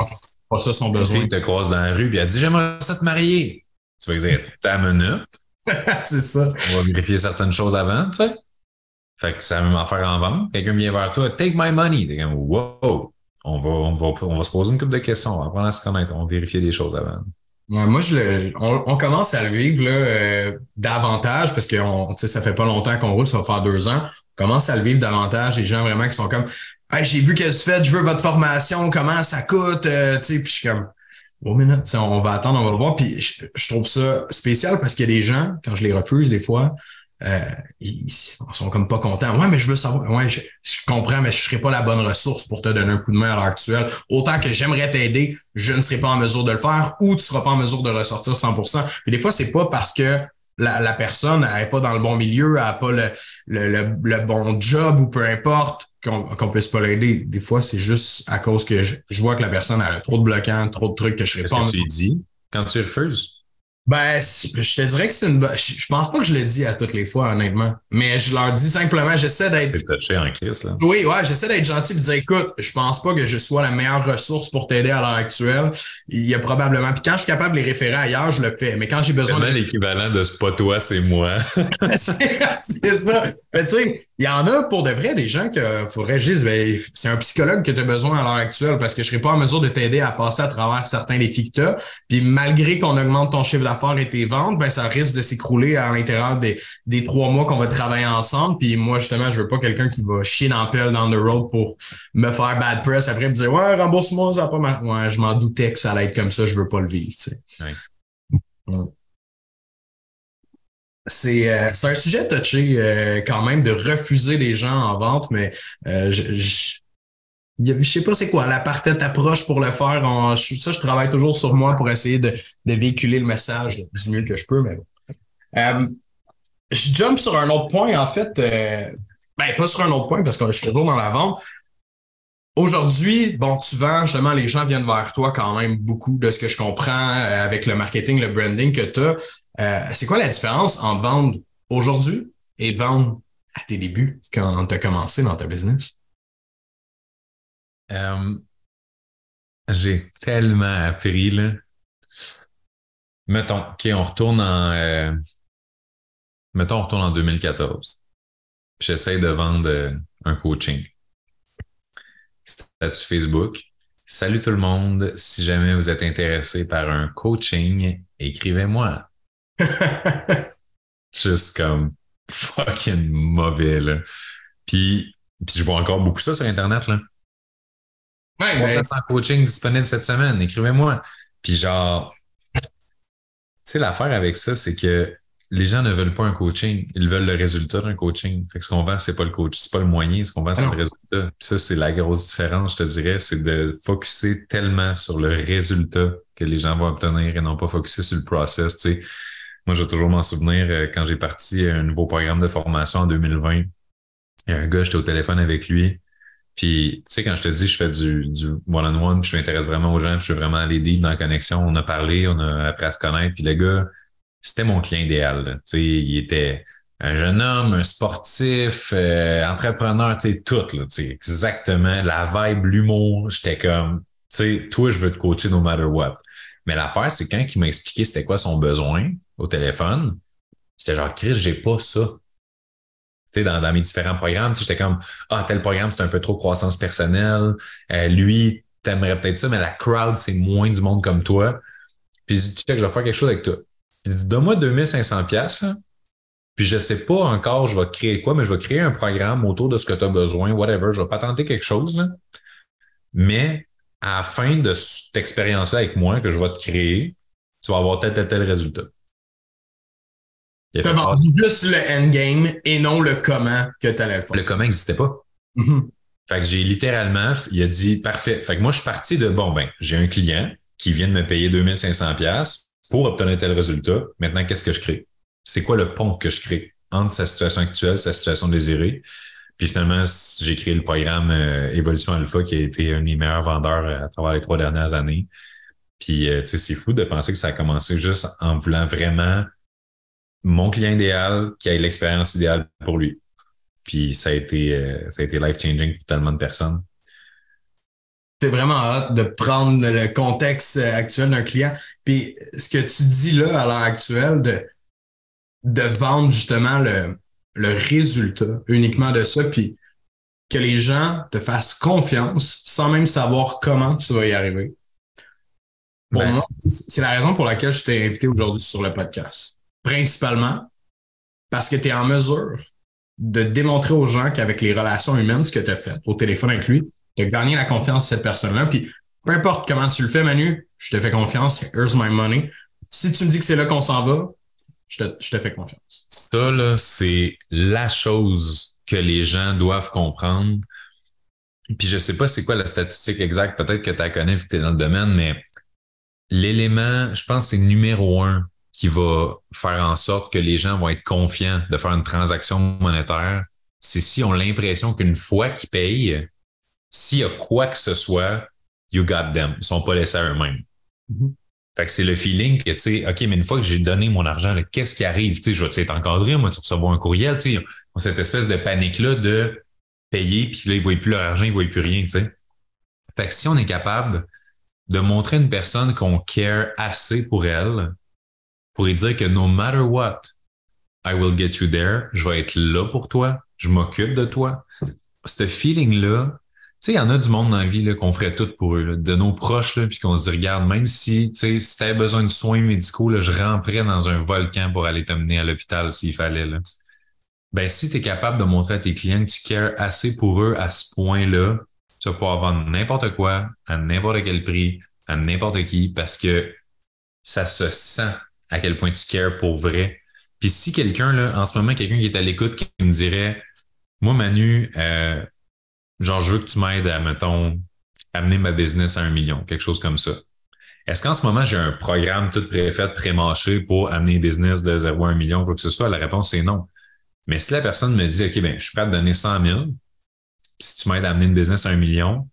pas ça son besoin. Il te croise dans la rue et elle dit J'aimerais ça te marier. Tu vas dire ta minute. c'est ça. On va vérifier certaines choses avant, tu sais. Fait que c'est la même affaire en vente. Quelqu'un vient vers toi, take my money. T'es comme wow. On va, on, va, on va se poser une couple de questions, on va apprendre à se connaître, on va vérifier des choses avant. moi, je on, commence à le vivre là, euh, davantage parce que ça fait pas longtemps qu'on roule, ça va faire deux ans commence à le vivre davantage. Les gens vraiment qui sont comme hey, j'ai vu qu'elle se fait, je veux votre formation, comment ça coûte, euh, tu sais, puis je suis comme Bon, minute, on va attendre, on va le voir. Puis je, trouve ça spécial parce qu'il y a des gens, quand je les refuse des fois, euh, ils sont comme pas contents. Ouais, mais je veux savoir. Ouais, je, comprends, mais je serai pas la bonne ressource pour te donner un coup de main à l'heure actuelle. Autant que j'aimerais t'aider, je ne serai pas en mesure de le faire ou tu seras pas en mesure de ressortir 100%. Puis des fois, c'est pas parce que la, personne n'est pas dans le bon milieu, elle n'a pas le, le, bon job ou peu importe qu'on ne puisse pas l'aider. Des fois, c'est juste à cause que je, vois que la personne a trop de bloquants, trop de trucs que je réponds. Qu'est-ce que tu dis? Quand tu refuses? Ben, je te dirais que c'est une bonne. Je pense pas que je le dis à toutes les fois, honnêtement. Mais je leur dis simplement, j'essaie d'être. C'est touché en crise, là. Oui, ouais, j'essaie d'être gentil et de dire, écoute, je pense pas que je sois la meilleure ressource pour t'aider à l'heure actuelle. Il y a probablement. Puis quand je suis capable de les référer ailleurs, je le fais. Mais quand j'ai besoin. de... l'équivalent de ce pas toi, c'est moi. c'est ça. Mais tu sais, il y en a pour de vrai des gens que faudrait juste, ben, c'est un psychologue que tu as besoin à l'heure actuelle parce que je serais pas en mesure de t'aider à passer à travers certains défis que tu. Puis malgré qu'on augmente ton chiffre d'affaires et tes ventes, ben ça risque de s'écrouler à l'intérieur des, des trois mois qu'on va travailler ensemble. Puis moi, justement, je veux pas quelqu'un qui va chier dans le pelle down the road pour me faire bad press après me dire Ouais, rembourse-moi, ça va pas mal. Ouais, je m'en doutais que ça allait être comme ça, je veux pas le vivre. Tu sais. Euh, c'est un sujet touché euh, quand même de refuser les gens en vente, mais euh, je, je, sais pas c'est quoi la parfaite approche pour le faire. En, ça, je travaille toujours sur moi pour essayer de, véhiculer le message du mieux que je peux, mais bon. je jump sur un autre point, en fait. ben, pas sur un autre point parce que je suis toujours dans la vente. Aujourd'hui, bon, tu vends, justement, les gens viennent vers toi quand même beaucoup de ce que je comprends avec le marketing, le branding que tu as. Euh, c'est quoi la différence entre vendre aujourd'hui et vendre à tes débuts quand tu as commencé dans ta business? Euh, j'ai tellement appris, là. Mettons, OK, on retourne en. Euh, mettons, on retourne en 2014. J'essaie de vendre un coaching. Statut Facebook. Salut tout le monde. Si jamais vous êtes intéressé par un coaching, écrivez-moi. Juste comme fucking mauvais, là. Puis, puis je vois encore beaucoup ça sur Internet, là. Ouais, mais un coaching disponible cette semaine, écrivez-moi. Puis genre, tu sais, l'affaire avec ça, c'est que les gens ne veulent pas un coaching, ils veulent le résultat d'un coaching. Fait que ce qu'on vend, c'est pas le coach, c'est pas le moyen, ce qu'on vend, c'est le résultat. Puis ça, c'est la grosse différence, je te dirais, c'est de focuser tellement sur le résultat que les gens vont obtenir et non pas focuser sur le process. Tu sais, moi, je vais toujours m'en souvenir euh, quand j'ai parti un nouveau programme de formation en 2020. Il y a un gars, j'étais au téléphone avec lui. Puis, tu sais, quand je te dis, je fais du, du one-on-one, puis je m'intéresse vraiment aux gens, puis je suis vraiment allé deep dans la connexion. On a parlé, on a appris à se connaître. Puis le gars, c'était mon client idéal. Tu sais, il était un jeune homme, un sportif, euh, entrepreneur, tu sais, tout, là, tu sais, exactement. La vibe, l'humour, j'étais comme, tu sais, toi, je veux te coacher no matter what. Mais l'affaire, c'est quand il m'a expliqué c'était quoi son besoin au téléphone, j'étais genre, Chris, j'ai pas ça. Tu sais, dans, dans mes différents programmes, j'étais comme, ah, tel programme, c'est un peu trop croissance personnelle. Euh, lui, t'aimerais peut-être ça, mais la crowd, c'est moins du monde comme toi. Puis je dis, check, je vais faire quelque chose avec toi. Puis dis, donne-moi 2500 pièces. Puis je sais pas encore, je vais créer quoi, mais je vais créer un programme autour de ce que tu as besoin, whatever. Je vais patenter quelque chose, là. Mais à la fin de cette expérience-là avec moi que je vais te créer, tu vas avoir tel, tel, tel résultat. Tu as vendu juste le endgame et non le comment que tu allais faire. Le comment n'existait pas. Mhm. Fait que j'ai littéralement, il a dit parfait. Fait que moi, je suis parti de bon, ben, j'ai un client qui vient de me payer 2500 pièces pour obtenir tel résultat. Maintenant, qu'est-ce que je crée? C'est quoi le pont que je crée entre sa situation actuelle, sa situation désirée? Puis finalement, j'ai créé le programme euh, Évolution Alpha qui a été un des meilleurs vendeurs à travers les trois dernières années. Puis, euh, tu sais, c'est fou de penser que ça a commencé juste en voulant vraiment mon client idéal qui ait l'expérience idéale pour lui. Puis ça a été, euh, ça a été life-changing pour tellement de personnes. C'est vraiment hâte de prendre le contexte actuel d'un client. Puis ce que tu dis là à l'heure actuelle de, de vendre justement le, le résultat uniquement de ça, puis que les gens te fassent confiance sans même savoir comment tu vas y arriver. Pour Ben. moi, c'est la raison pour laquelle je t'ai invité aujourd'hui sur le podcast. Principalement parce que tu es en mesure de démontrer aux gens qu'avec les relations humaines, ce que tu as fait au téléphone avec lui, tu as gagné la confiance de cette personne-là. Puis peu importe comment tu le fais, Manu, je te fais confiance. Here's my money. Si tu me dis que c'est là qu'on s'en va, je te, je te fais confiance. Ça, là, c'est la chose que les gens doivent comprendre. Puis je sais pas c'est quoi la statistique exacte, peut-être que tu la connais vu que tu es dans le domaine, mais l'élément, je pense, c'est numéro un qui va faire en sorte que les gens vont être confiants de faire une transaction monétaire. C'est si on a l'impression qu'une fois qu'ils payent, s'il y a quoi que ce soit, you got them. Ils sont pas laissés à eux-mêmes. Mhm. Fait que c'est le feeling que, tu sais, OK, mais une fois que j'ai donné mon argent, qu'est-ce qui arrive? Tu sais, je vais être encadré, moi, tu recevoir un courriel, tu sais, cette espèce de panique-là de payer, puis là, ils ne voient plus leur argent, ils ne voient plus rien, tu sais. Fait que si on est capable de montrer à une personne qu'on care assez pour elle, pour lui dire que no matter what, I will get you there, je vais être là pour toi, je m'occupe de toi. Ce feeling-là, tu sais, il y en a du monde dans la vie qu'on ferait tout pour eux, de nos proches, là, puis qu'on se dit, regarde, même si, tu sais, si tu besoin de soins médicaux, là, je rentrais dans un volcan pour aller t'amener à l'hôpital s'il fallait. Là. Ben, si tu es capable de montrer à tes clients que tu cares assez pour eux à ce point-là, tu vas pouvoir vendre n'importe quoi, à n'importe quel prix, à n'importe qui, parce que ça se sent à quel point tu cares pour vrai. Puis si quelqu'un, là, en ce moment, quelqu'un qui est à l'écoute, qui me dirait, moi, Manu, euh, genre, je veux que tu m'aides à, mettons, amener ma business à un million, quelque chose comme ça. Est-ce qu'en ce moment, j'ai un programme tout préfait, pré-mâché pour amener business de 0 à 1 million, quoi que ce soit? La réponse, c'est non. Mais si la personne me dit, OK, ben, je suis prêt à te donner 100 000, si tu m'aides à amener une business à un million,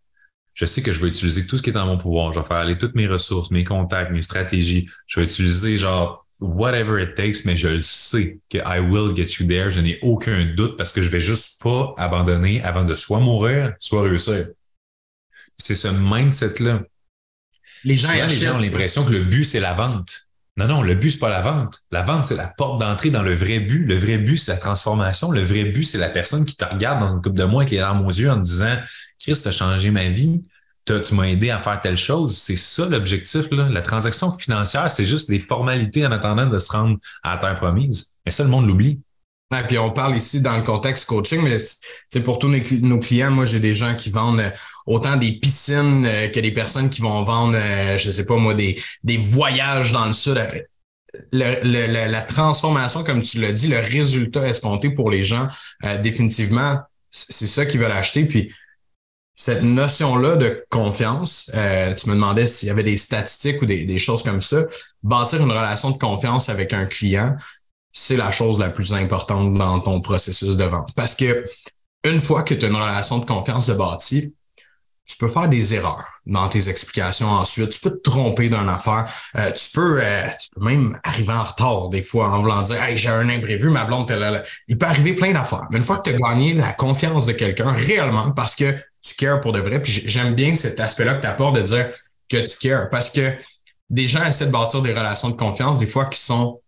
je sais que je vais utiliser tout ce qui est en mon pouvoir. Je vais faire aller toutes mes ressources, mes contacts, mes stratégies. Je vais utiliser, genre, whatever it takes, mais je le sais que I will get you there. Je n'ai aucun doute parce que je vais juste pas abandonner avant de soit mourir, soit réussir. C'est ce mindset-là. Les gens, Souvent, les gens ont l'impression que le but, c'est la vente. Non, non, le but, c'est pas la vente. La vente, c'est la porte d'entrée dans le vrai but. Le vrai but, c'est la transformation. Le vrai but, c'est la personne qui te regarde dans une coupe de mois avec les larmes aux yeux en te disant, Christ, t'as changé ma vie. tu m'as aidé à faire telle chose. C'est ça l'objectif. La transaction financière, c'est juste des formalités en attendant de se rendre à la terre promise. Mais ça, le monde l'oublie. Puis on parle ici dans le contexte coaching, mais c'est pour tous nos clients. Moi, j'ai des gens qui vendent euh, autant des piscines euh, que des personnes qui vont vendre, euh, je sais pas moi, des, des voyages dans le sud. La transformation, comme tu l'as dit, le résultat escompté pour les gens, définitivement, c'est ça qu'ils veulent acheter. Puis cette notion-là de confiance, tu me demandais s'il y avait des statistiques ou des choses comme ça. Bâtir une relation de confiance avec un client, c'est la chose la plus importante dans ton processus de vente. Parce que une fois que tu as une relation de confiance de bâti, tu peux faire des erreurs dans tes explications ensuite. Tu peux te tromper d'une affaire. Euh, tu, peux, euh, tu peux même arriver en retard des fois en voulant dire Hey, j'ai un imprévu, ma blonde, elle, il peut arriver plein d'affaires. Mais une fois que tu as gagné la confiance de quelqu'un réellement parce que tu cares pour de vrai, puis j'aime bien cet aspect-là que tu apportes de dire que tu cares parce que des gens essaient de bâtir des relations de confiance, des fois qui sont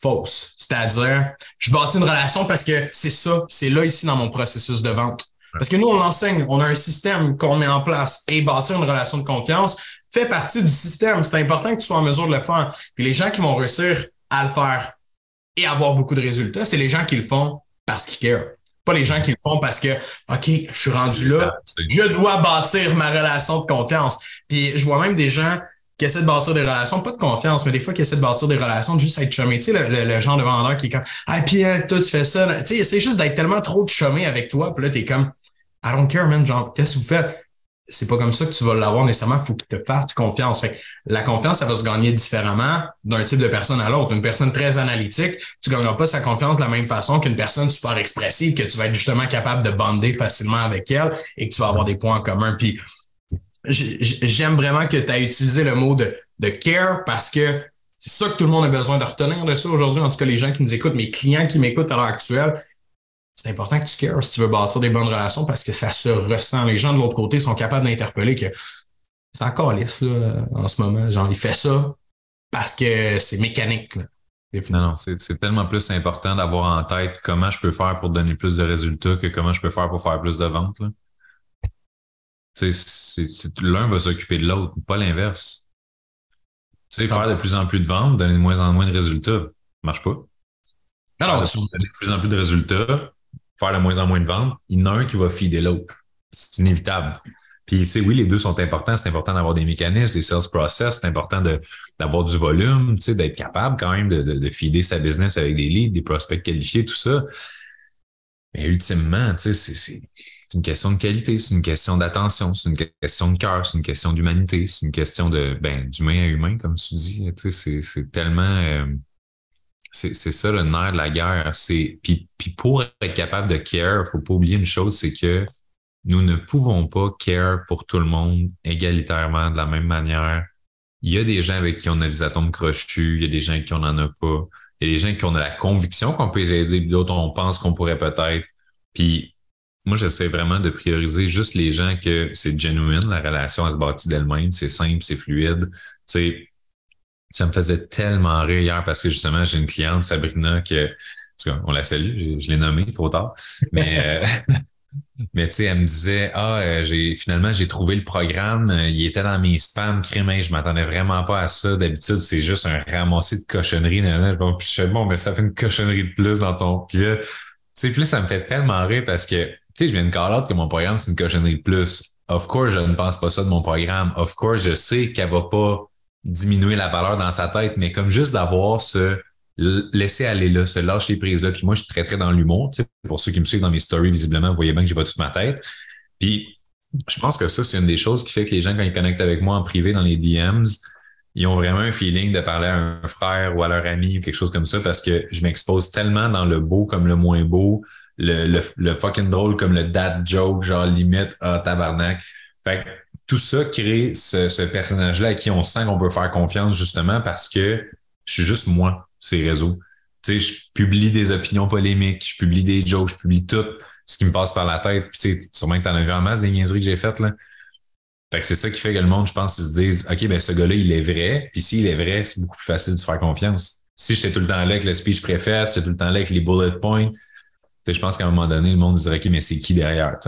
fausse. C'est-à-dire, je bâtis une relation parce que c'est ça, c'est là ici dans mon processus de vente. Parce que nous, on l'enseigne, on a un système qu'on met en place et bâtir une relation de confiance fait partie du système. C'est important que tu sois en mesure de le faire. Puis les gens qui vont réussir à le faire et avoir beaucoup de résultats, c'est les gens qui le font parce qu'ils care. Pas les gens qui le font parce que, OK, je suis rendu là, je dois bâtir ma relation de confiance. Puis je vois même des gens qui essaie de bâtir des relations, pas de confiance, mais des fois qui essaie de bâtir des relations, de juste être chumé. Tu sais, le, genre de vendeur qui est comme Ah, puis euh, toi, tu fais ça. Tu sais, c'est juste d'être tellement trop de chumé avec toi. Puis là, t'es comme I don't care, man. Genre, qu'est-ce que vous faites? C'est pas comme ça que tu vas l'avoir nécessairement. Faut que te fasses confiance. Fait la confiance, ça va se gagner différemment d'un type de personne à l'autre. Une personne très analytique, tu gagneras pas sa confiance de la même façon qu'une personne super expressive, que tu vas être justement capable de bander facilement avec elle et que tu vas avoir des points en commun. Puis j'aime vraiment que tu as utilisé le mot de, de care parce que c'est ça que tout le monde a besoin de retenir de ça aujourd'hui. En tout cas, les gens qui nous écoutent, mes clients qui m'écoutent à l'heure actuelle, c'est important que tu cares si tu veux bâtir des bonnes relations parce que ça se ressent. Les gens de l'autre côté sont capables d'interpeller que c'est encore lisse là, en ce moment. Genre, il fait ça parce que c'est mécanique. Là, non, non, c'est tellement plus important d'avoir en tête comment je peux faire pour donner plus de résultats que comment je peux faire pour faire plus de ventes. L'un va s'occuper de l'autre, pas l'inverse. Tu sais, faire de plus en plus de ventes, donner de moins en moins de résultats, ça marche pas. Alors, tu... donner de plus en plus de résultats, faire de moins en moins de ventes, il y en a un qui va fider l'autre. C'est inévitable. Puis, tu sais, oui, les deux sont importants. C'est important d'avoir des mécanismes, des sales process. C'est important d'avoir du volume, tu sais, d'être capable quand même de, de, de fider sa business avec des leads, des prospects qualifiés, tout ça. Mais ultimement, tu sais, c'est une question de qualité, c'est une question d'attention, c'est une question de cœur, c'est une question d'humanité, c'est une question de ben, d'humain à humain, comme tu dis. Tu sais, c'est tellement euh, c'est ça le nerf de la guerre. Puis, puis pour être capable de care, faut pas oublier une chose, c'est que nous ne pouvons pas care pour tout le monde égalitairement de la même manière. Il y a des gens avec qui on a des atomes crochus, il y a des gens avec qui on n'en a pas, il y a des gens qui ont la conviction qu'on peut les aider, d'autres on pense qu'on pourrait peut-être. Puis moi, j'essaie vraiment de prioriser juste les gens que c'est genuine, la relation elle se bâtit d'elle-même, c'est simple, c'est fluide. Tu sais, ça me faisait tellement rire hier parce que justement, j'ai une cliente, Sabrina, que on la salue, je l'ai nommée trop tard. Mais euh, mais tu sais, elle me disait Ah, euh, j'ai finalement j'ai trouvé le programme, euh, il était dans mes spams, crémés, je m'attendais vraiment pas à ça. D'habitude, c'est juste un ramassé de cochonneries. Bon, je fais bon, mais ça fait une cochonnerie de plus dans ton. Puis là, tu sais, plus ça me fait tellement rire parce que sais, je viens de call que mon programme, c'est une cochonnerie plus. Of course, je ne pense pas ça de mon programme. Of course, je sais qu'elle va pas diminuer la valeur dans sa tête, mais comme juste d'avoir ce laisser aller là, se lâcher prise là. Puis moi, je suis très, très dans l'humour. pour ceux qui me suivent dans mes stories, visiblement, vous voyez bien que j'ai pas toute ma tête. Puis je pense que ça, c'est une des choses qui fait que les gens, quand ils connectent avec moi en privé dans les DMs, ils ont vraiment un feeling de parler à un frère ou à leur ami ou quelque chose comme ça parce que je m'expose tellement dans le beau comme le moins beau, le, le, fucking drôle comme le dad joke, genre limite, ah, tabarnak. Fait tout ça crée ce, personnage-là à qui on sent qu'on peut faire confiance justement parce que je suis juste moi, ces réseaux. Tu sais, je publie des opinions polémiques, je publie des jokes, je publie tout ce qui me passe par la tête. Puis tu sais, sûrement que t'en as vu en masse des niaiseries que j'ai faites, là. Fait que c'est ça qui fait que le monde, je pense, ils se disent, OK, ben, ce gars-là, il est vrai. Puis s'il est vrai, c'est beaucoup plus facile de se faire confiance. Si j'étais tout le temps là avec le speech préfet, j'étais tout le temps là avec les bullet points, je pense qu'à un moment donné, le monde dirait, OK, mais c'est qui derrière?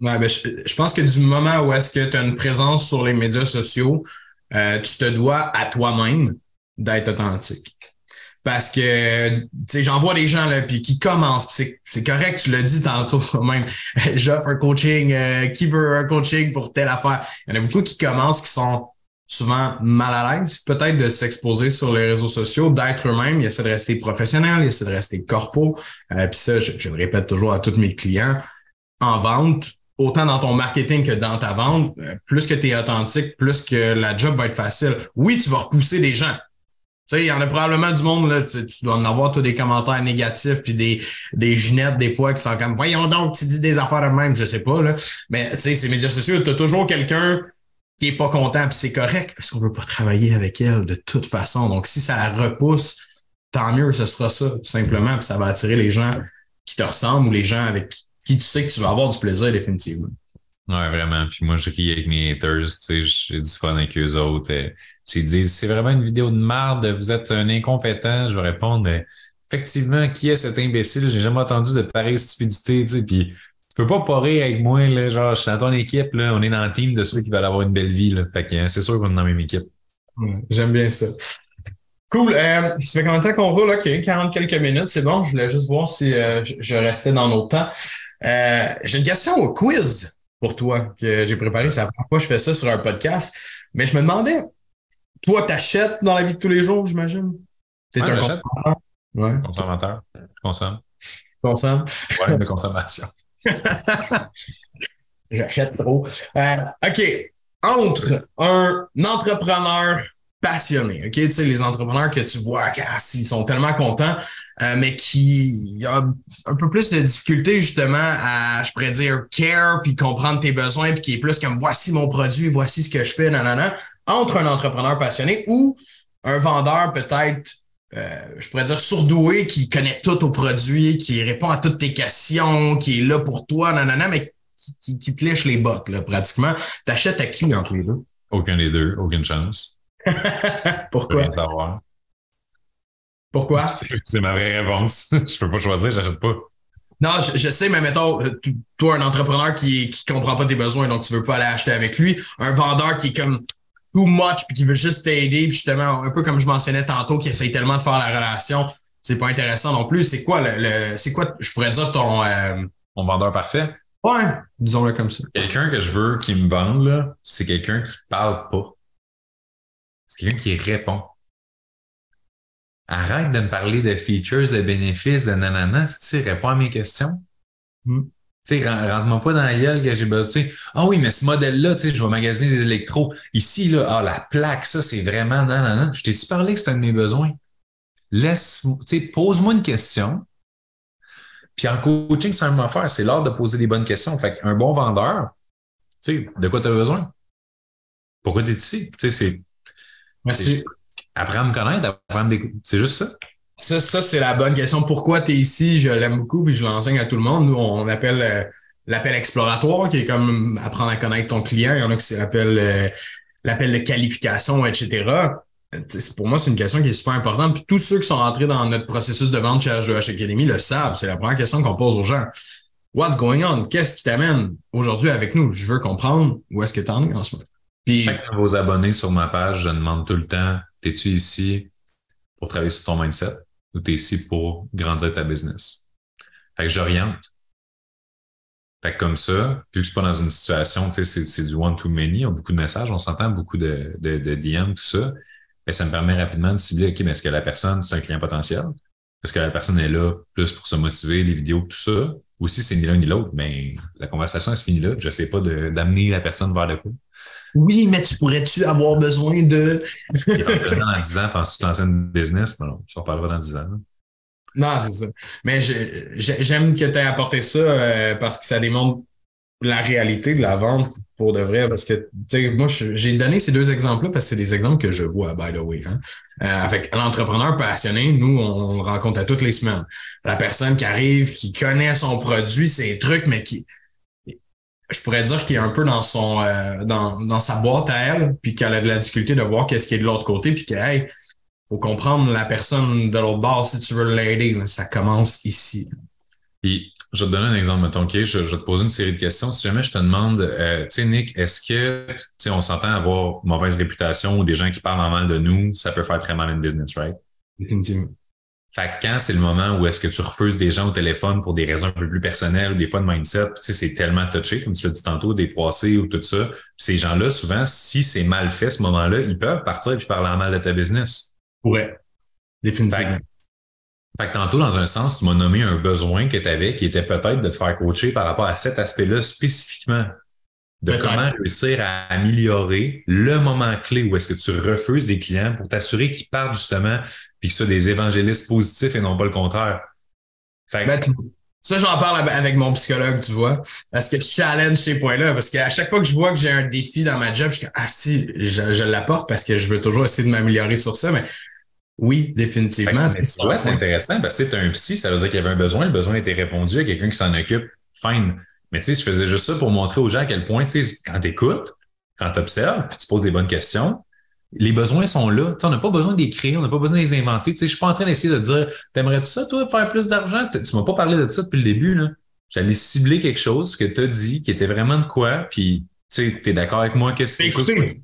Ouais, ben, je, je, pense que du moment où est-ce que tu as une présence sur les médias sociaux, euh, tu te dois à toi-même d'être authentique. Parce que, tu sais, j'en vois des gens, là, puis qui commencent, c'est correct, tu l'as dit tantôt même. J'offre un coaching, euh, qui veut un coaching pour telle affaire? Il y en a beaucoup qui commencent, qui sont souvent mal à l'aise, peut-être de s'exposer sur les réseaux sociaux, d'être eux-mêmes. Ils essaient de rester professionnels, ils essaient de rester corpo. Euh, puis ça, je, je, le répète toujours à tous mes clients, en vente, autant dans ton marketing que dans ta vente, euh, plus que tu es authentique, plus que la job va être facile. Oui, tu vas repousser des gens. Tu sais, il y en a probablement du monde, là, tu, dois en avoir tous des commentaires négatifs, puis des, des ginettes des fois qui sont comme Voyons donc, tu dis des affaires de même, je sais pas. Là. Mais tu sais, ces médias sociaux, tu as toujours quelqu'un qui est pas content, puis c'est correct, parce qu'on veut pas travailler avec elle de toute façon. Donc, si ça la repousse, tant mieux, ce sera ça, tout simplement, puis ça va attirer les gens qui te ressemblent ou les gens avec qui tu sais que tu vas avoir du plaisir définitivement. Ouais, vraiment. Puis moi, je ris avec mes haters, tu sais, j'ai du fun avec eux autres. S'ils disent, c'est vraiment une vidéo de merde, vous êtes un incompétent, je vais répondre, effectivement, qui est cet imbécile? J'ai jamais entendu de pareille stupidité, tu sais, puis peux pas parler avec moi, là, genre, je suis dans ton équipe, là, on est dans le team de ceux qui veulent avoir une belle vie, là. Fait que hein, c'est sûr qu'on est dans la même équipe. J'aime bien ça. Cool. Euh, ça fait combien de temps qu'on roule? OK, 40 quelques minutes, c'est bon. Je voulais juste voir si euh, je restais dans notre temps. Euh, j'ai une question au quiz pour toi que j'ai préparé. C'est la première fois que je fais ça sur un podcast. Mais je me demandais, toi, t'achètes dans la vie de tous les jours, j'imagine? T'es un consommateur? Ouais. Consommateur. Je consomme. Consomme? Ouais, de consommation. J'achète trop. Euh, OK. Entre un entrepreneur passionné, OK? Tu sais, les entrepreneurs que tu vois, ah, ils sont tellement contents, euh, mais qui ont un peu plus de difficulté justement à, je pourrais dire, care, puis comprendre tes besoins, puis qui est plus comme voici mon produit, voici ce que je fais, nanana, entre un entrepreneur passionné ou un vendeur peut-être euh, je pourrais dire surdoué, qui connaît tout au produit, qui répond à toutes tes questions, qui est là pour toi, nanana, mais qui, qui, te lèche les bottes, là, pratiquement. T'achètes à qui entre les deux? Aucun des deux, aucune chance. Pourquoi? Je savoir. Pourquoi? C'est ma vraie réponse. je peux pas choisir, j'achète pas. Non, je, sais, mais mettons, toi, un entrepreneur qui, qui comprend pas tes besoins, donc tu veux pas aller acheter avec lui. Un vendeur qui est comme too much puis qui veut juste t'aider, puis justement, un peu comme je mentionnais tantôt, qui essaye tellement de faire la relation, c'est pas intéressant non plus. C'est quoi le, c'est quoi, je pourrais dire ton. Euh... Mon vendeur parfait? Ouais, disons-le comme ça. Quelqu'un que je veux qui me vende, là, c'est quelqu'un qui parle pas. C'est quelqu'un qui répond. Arrête de me parler de features, de bénéfices, de nanana, si tu réponds à mes questions. Hmm. Tu sais, rentre-moi pas dans la gueule que j'ai besoin. Ah oui, mais ce modèle-là, tu sais, je vais magasiner des électros. Ici, là, ah, la plaque, ça, c'est vraiment nanana. Je t'ai-tu parlé que c'est un de mes besoins? Laisse, tu sais, pose-moi une question. Puis en coaching, c'est un faire. C'est l'art de poser des bonnes questions. Fait qu'un bon vendeur, tu sais, de quoi tu as besoin? Pourquoi tu es ici? Tu sais, c'est Merci. Apprendre à me connaître, apprendre des... C'est juste ça. Ça, ça c'est la bonne question. Pourquoi tu es ici? Je l'aime beaucoup puis je l'enseigne à tout le monde. Nous, on appelle euh, l'appel exploratoire, qui est comme apprendre à connaître ton client. Il y en a qui s'appelle euh, l'appel de qualification, etc. Pour moi, c'est une question qui est super importante. Puis tous ceux qui sont rentrés dans notre processus de vente chez H2H Academy le savent. C'est la première question qu'on pose aux gens. What's going on? Qu'est-ce qui t'amène aujourd'hui avec nous? Je veux comprendre où est-ce que tu en es en ce moment. Chacun de vos abonnés sur ma page, je demande tout le temps, es-tu ici pour travailler sur ton mindset? Ou t'es ici pour grandir ta business? Fait que j'oriente. Fait que comme ça, vu que suis pas dans une situation, tu sais, c'est du one-to-many, on a beaucoup de messages, on s'entend beaucoup de, DM, tout ça. Et ça me permet rapidement de cibler, OK, mais est-ce que la personne, c'est un client potentiel? Est-ce que la personne est là plus pour se motiver, les vidéos, tout ça? Ou si c'est ni l'un ni l'autre, mais la conversation, elle se finit là. Je sais pas d'amener la personne vers le coup. Oui, mais tu pourrais-tu avoir besoin de? dans 10 ans, penses-tu lancer une business? Non, tu en parleras dans 10 ans. Non, c'est ça. Mais j'aime que tu aies apporté ça euh, parce que ça démontre la réalité de la vente pour de vrai. Parce que, tu sais, moi, j'ai donné ces deux exemples-là parce que c'est des exemples que je vois, by the way. Hein. Euh, avec l'entrepreneur passionné, nous, on le rencontre à toutes les semaines. La personne qui arrive, qui connaît son produit, ses trucs, mais qui, je pourrais dire qu'il est un peu dans son euh, dans, dans sa boîte à elle, puis qu'elle a de la difficulté de voir qu'est-ce qui est de l'autre côté, puis que hey, faut comprendre la personne de l'autre bord si tu veux l'aider. Ça commence ici. Puis je vais te donner un exemple, mettons, OK, je, vais te poser une série de questions. Si jamais je te demande, euh, tu sais, Nick, est-ce que, tu sais, on s'entend avoir mauvaise réputation ou des gens qui parlent en mal de nous, ça peut faire très mal une business, right? Définitivement. Fait que quand c'est le moment où est-ce que tu refuses des gens au téléphone pour des raisons un peu plus personnelles ou des fois de mindset, tu sais, c'est tellement touché, comme tu l'as dit tantôt, des froissés ou tout ça. Ces gens-là, souvent, si c'est mal fait ce moment-là, ils peuvent partir et parler en mal de ta business. Ouais. Définitivement. Fait que tantôt, dans un sens, tu m'as nommé un besoin que tu avais qui était peut-être de te faire coacher par rapport à cet aspect-là spécifiquement. De comment réussir à améliorer le moment clé où est-ce que tu refuses des clients pour t'assurer qu'ils partent justement puis que ce soit des évangélistes positifs et non pas le contraire. Fait ben, ça, j'en parle avec mon psychologue, tu vois, parce que je challenge ces points-là, parce qu'à chaque fois que je vois que j'ai un défi dans ma job, je suis ah si, je, je l'apporte parce que je veux toujours essayer de m'améliorer sur ça, mais oui, définitivement. C'est intéressant parce que tu un psy, ça veut dire qu'il y avait un besoin, le besoin a été répondu à quelqu'un qui s'en occupe. Fine. Mais tu sais, je faisais juste ça pour montrer aux gens à quel point, tu sais, quand tu écoutes, quand tu observes, puis tu poses des bonnes questions, les besoins sont là. on n'a pas besoin d'écrire, on n'a pas besoin de les inventer. Tu sais, je suis pas en train d'essayer de dire T'aimerais-tu ça, toi, faire plus d'argent? Tu m'as pas parlé de ça depuis le début. Là. J'allais cibler quelque chose que tu as dit qui était vraiment de quoi, puis tu sais, es d'accord avec moi qu'est-ce que c'est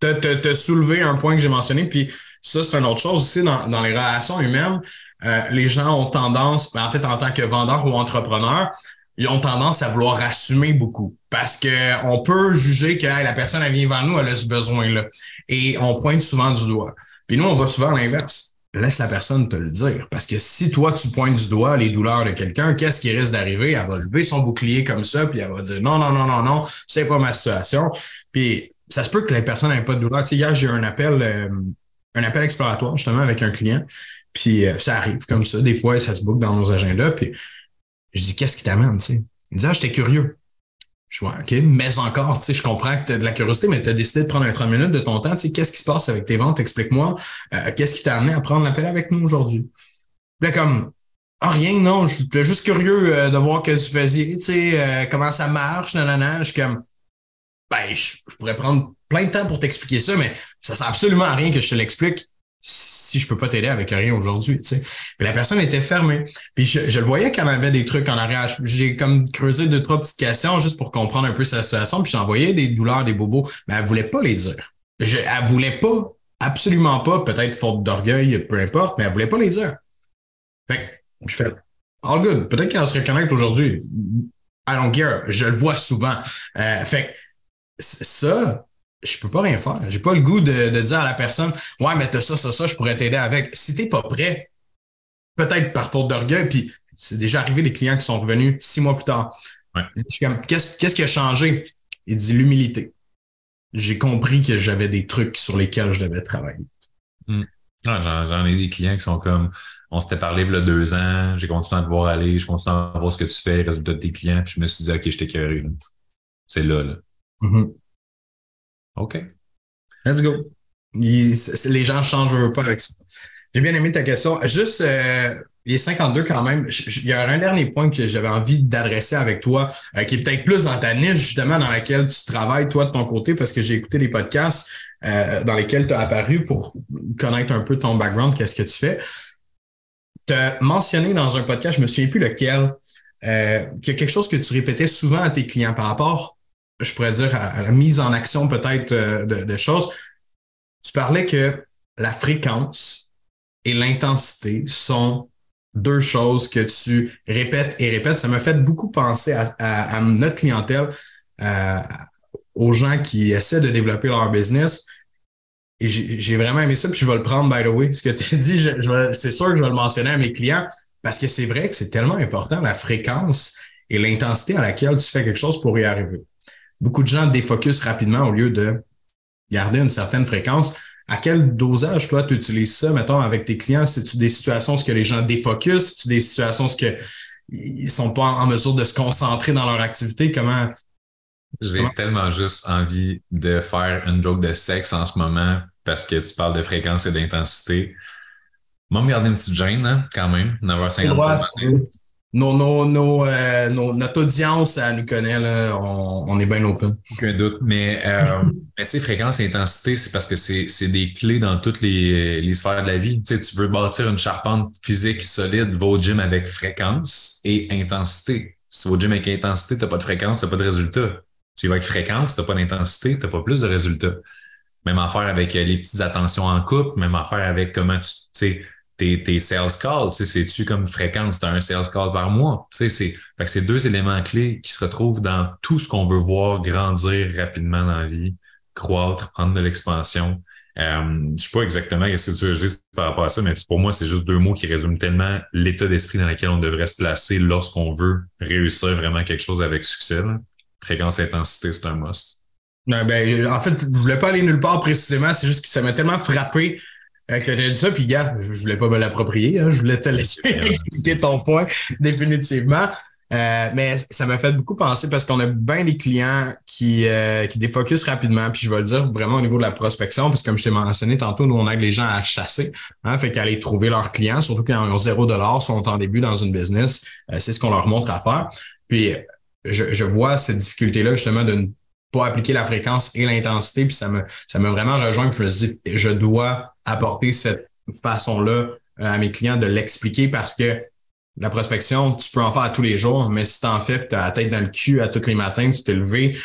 Tu as soulevé un point que j'ai mentionné, puis ça, c'est une autre chose aussi dans, dans les relations humaines. Euh, les gens ont tendance, ben, en fait, en tant que vendeur ou entrepreneur, ils ont tendance à vouloir assumer beaucoup parce que on peut juger que la personne elle vient vers nous, elle a ce besoin-là. Et on pointe souvent du doigt. Puis nous, on va souvent à l'inverse. Laisse la personne te le dire. Parce que si toi, tu pointes du doigt les douleurs de quelqu'un, qu'est-ce qui risque d'arriver? Elle va lever son bouclier comme ça, puis elle va dire non, non, non, non, non, c'est pas ma situation. Puis ça se peut que la personne n'ait pas de douleur. Tu sais, hier, j'ai eu un appel, euh, un appel exploratoire, justement, avec un client. Puis euh, ça arrive comme ça. Des fois, ça se boucle dans nos agendas. Puis je dis, qu'est-ce qui t'amène, tu sais? Il dit, ah, j'étais curieux. Je vois, OK, mais encore, tu sais, je comprends que tu as de la curiosité, mais tu as décidé de prendre un 30 minutes de ton temps. Tu sais, qu'est-ce qui se passe avec tes ventes? Explique-moi. Euh, qu'est-ce qui t'a amené à prendre l'appel avec nous aujourd'hui? Là, comme, ah, rien, non, j'étais juste curieux euh, de voir que tu faisais, tu sais, euh, comment ça marche, nanana. Je suis comme, ben, je, pourrais prendre plein de temps pour t'expliquer ça, mais ça sert absolument à rien que je te l'explique si je peux pas t'aider avec rien aujourd'hui, tu sais. la personne était fermée. Puis je, le voyais qu'elle avait des trucs en arrière. J'ai comme creusé deux, trois petites questions juste pour comprendre un peu sa situation. Puis j'envoyais des douleurs, des bobos, mais elle voulait pas les dire. Je, elle voulait pas, absolument pas, peut-être faute d'orgueil, peu importe, mais elle voulait pas les dire. Fait que je fais All good. Peut-être qu'elle se reconnecte aujourd'hui. I don't. Je le vois souvent. Euh, fait que ça, je peux pas rien faire. J'ai pas le goût de, dire à la personne Ouais, mais t'as ça, ça, ça, je pourrais t'aider avec. Si t'es pas prêt, peut-être par faute d'orgueil, puis c'est déjà arrivé des clients qui sont revenus six mois plus tard. qu'est-ce, qui a changé? Il dit l'humilité. J'ai compris que j'avais des trucs sur lesquels je devais travailler. Hmm. Ah, j'en, ai des clients qui sont comme on s'était parlé il y a deux ans, j'ai continué à te voir aller, je continue à voir ce que tu fais, les résultats de tes clients, puis je me suis dit, OK, je t'ai C'est là, là. Mm-hmm. OK. Let's go. les gens changent pas avec ça. J'ai bien aimé ta question. Juste, euh, il est 52 quand même. Il y a un dernier point que j'avais envie d'adresser avec toi, euh, qui est peut-être plus dans ta niche, justement, dans laquelle tu travailles, toi, de ton côté, parce que j'ai écouté des podcasts euh, dans lesquels tu as apparu pour connaître un peu ton background, qu'est-ce que tu fais. Tu as mentionné dans un podcast, je me souviens plus lequel, qu'il y a quelque chose que tu répétais souvent à tes clients par rapport je pourrais dire, à, la mise en action peut-être euh, de, choses. Tu parlais que la fréquence et l'intensité sont deux choses que tu répètes et répètes. Ça m'a fait beaucoup penser à, notre clientèle, euh, aux gens qui essaient de développer leur business. Et j'ai vraiment aimé ça, puis je vais le prendre, by the way. Ce que tu as dit, c'est sûr que je vais le mentionner à mes clients, parce que c'est vrai que c'est tellement important, la fréquence et l'intensité à laquelle tu fais quelque chose pour y arriver beaucoup de gens défocusent rapidement au lieu de garder une certaine fréquence. À quel dosage, toi, tu utilises ça, mettons, avec tes clients? C'est-tu des situations où les gens défocusent? C'est-tu des situations où ils sont pas en mesure de se concentrer dans leur activité? Comment? J'ai tellement juste envie de faire une joke de sexe en ce moment parce que tu parles de fréquence et d'intensité. Moi, me garder une petite gêne, hein, quand même, d'avoir 50 nos, nos, nos, euh, notre audience, elle nous connaît, là, on, on est bien open. Aucun doute. Mais, euh, mais tu sais, fréquence et intensité, c'est parce que c'est, c'est des clés dans toutes les, les sphères de la vie. Tu sais, tu veux bâtir une charpente physique solide, va au gym avec fréquence et intensité. Si tu vas au gym avec intensité, t'as pas de fréquence, t'as pas de résultat. Tu vas avec fréquence, t'as pas d'intensité, t'as pas plus de résultats. Même affaire avec les petites attentions en couple, même affaire avec comment tu, tu sais, tes, sales calls, c'est-tu comme fréquence, tu un sales call par mois? C'est, deux éléments clés qui se retrouvent dans tout ce qu'on veut voir grandir rapidement dans la vie, croître, prendre de l'expansion. Euh, je sais pas exactement ce que tu veux dire par rapport à ça, mais pour moi, c'est juste deux mots qui résument tellement l'état d'esprit dans lequel on devrait se placer lorsqu'on veut réussir vraiment quelque chose avec succès. Fréquence intensité, c'est un must. ben, en fait, je voulais pas aller nulle part précisément, c'est juste que ça m'a tellement frappé que tu dit ça, puis gars, je voulais pas me l'approprier, hein, je voulais te laisser expliquer ton point définitivement. Euh, mais ça m'a fait beaucoup penser parce qu'on a bien des clients qui, euh, qui défocusent rapidement. Puis je vais le dire vraiment au niveau de la prospection, parce que comme je t'ai mentionné tantôt, nous, on aide les gens à chasser. Hein, fait qu'aller trouver leurs clients, surtout quand ils ont zéro dollar, sont en début dans une business, euh, c'est ce qu'on leur montre à faire. Puis je, je vois cette difficulté-là justement de ne pas appliquer la fréquence et l'intensité. Puis ça me, ça m'a vraiment rejoint. Puis je me dis, je dois apporter cette façon-là euh, à mes clients de l'expliquer parce que la prospection, tu peux en faire à tous les jours, mais si t'en fais, tu as la tête dans le cul à tous les matins, tu t'es levé,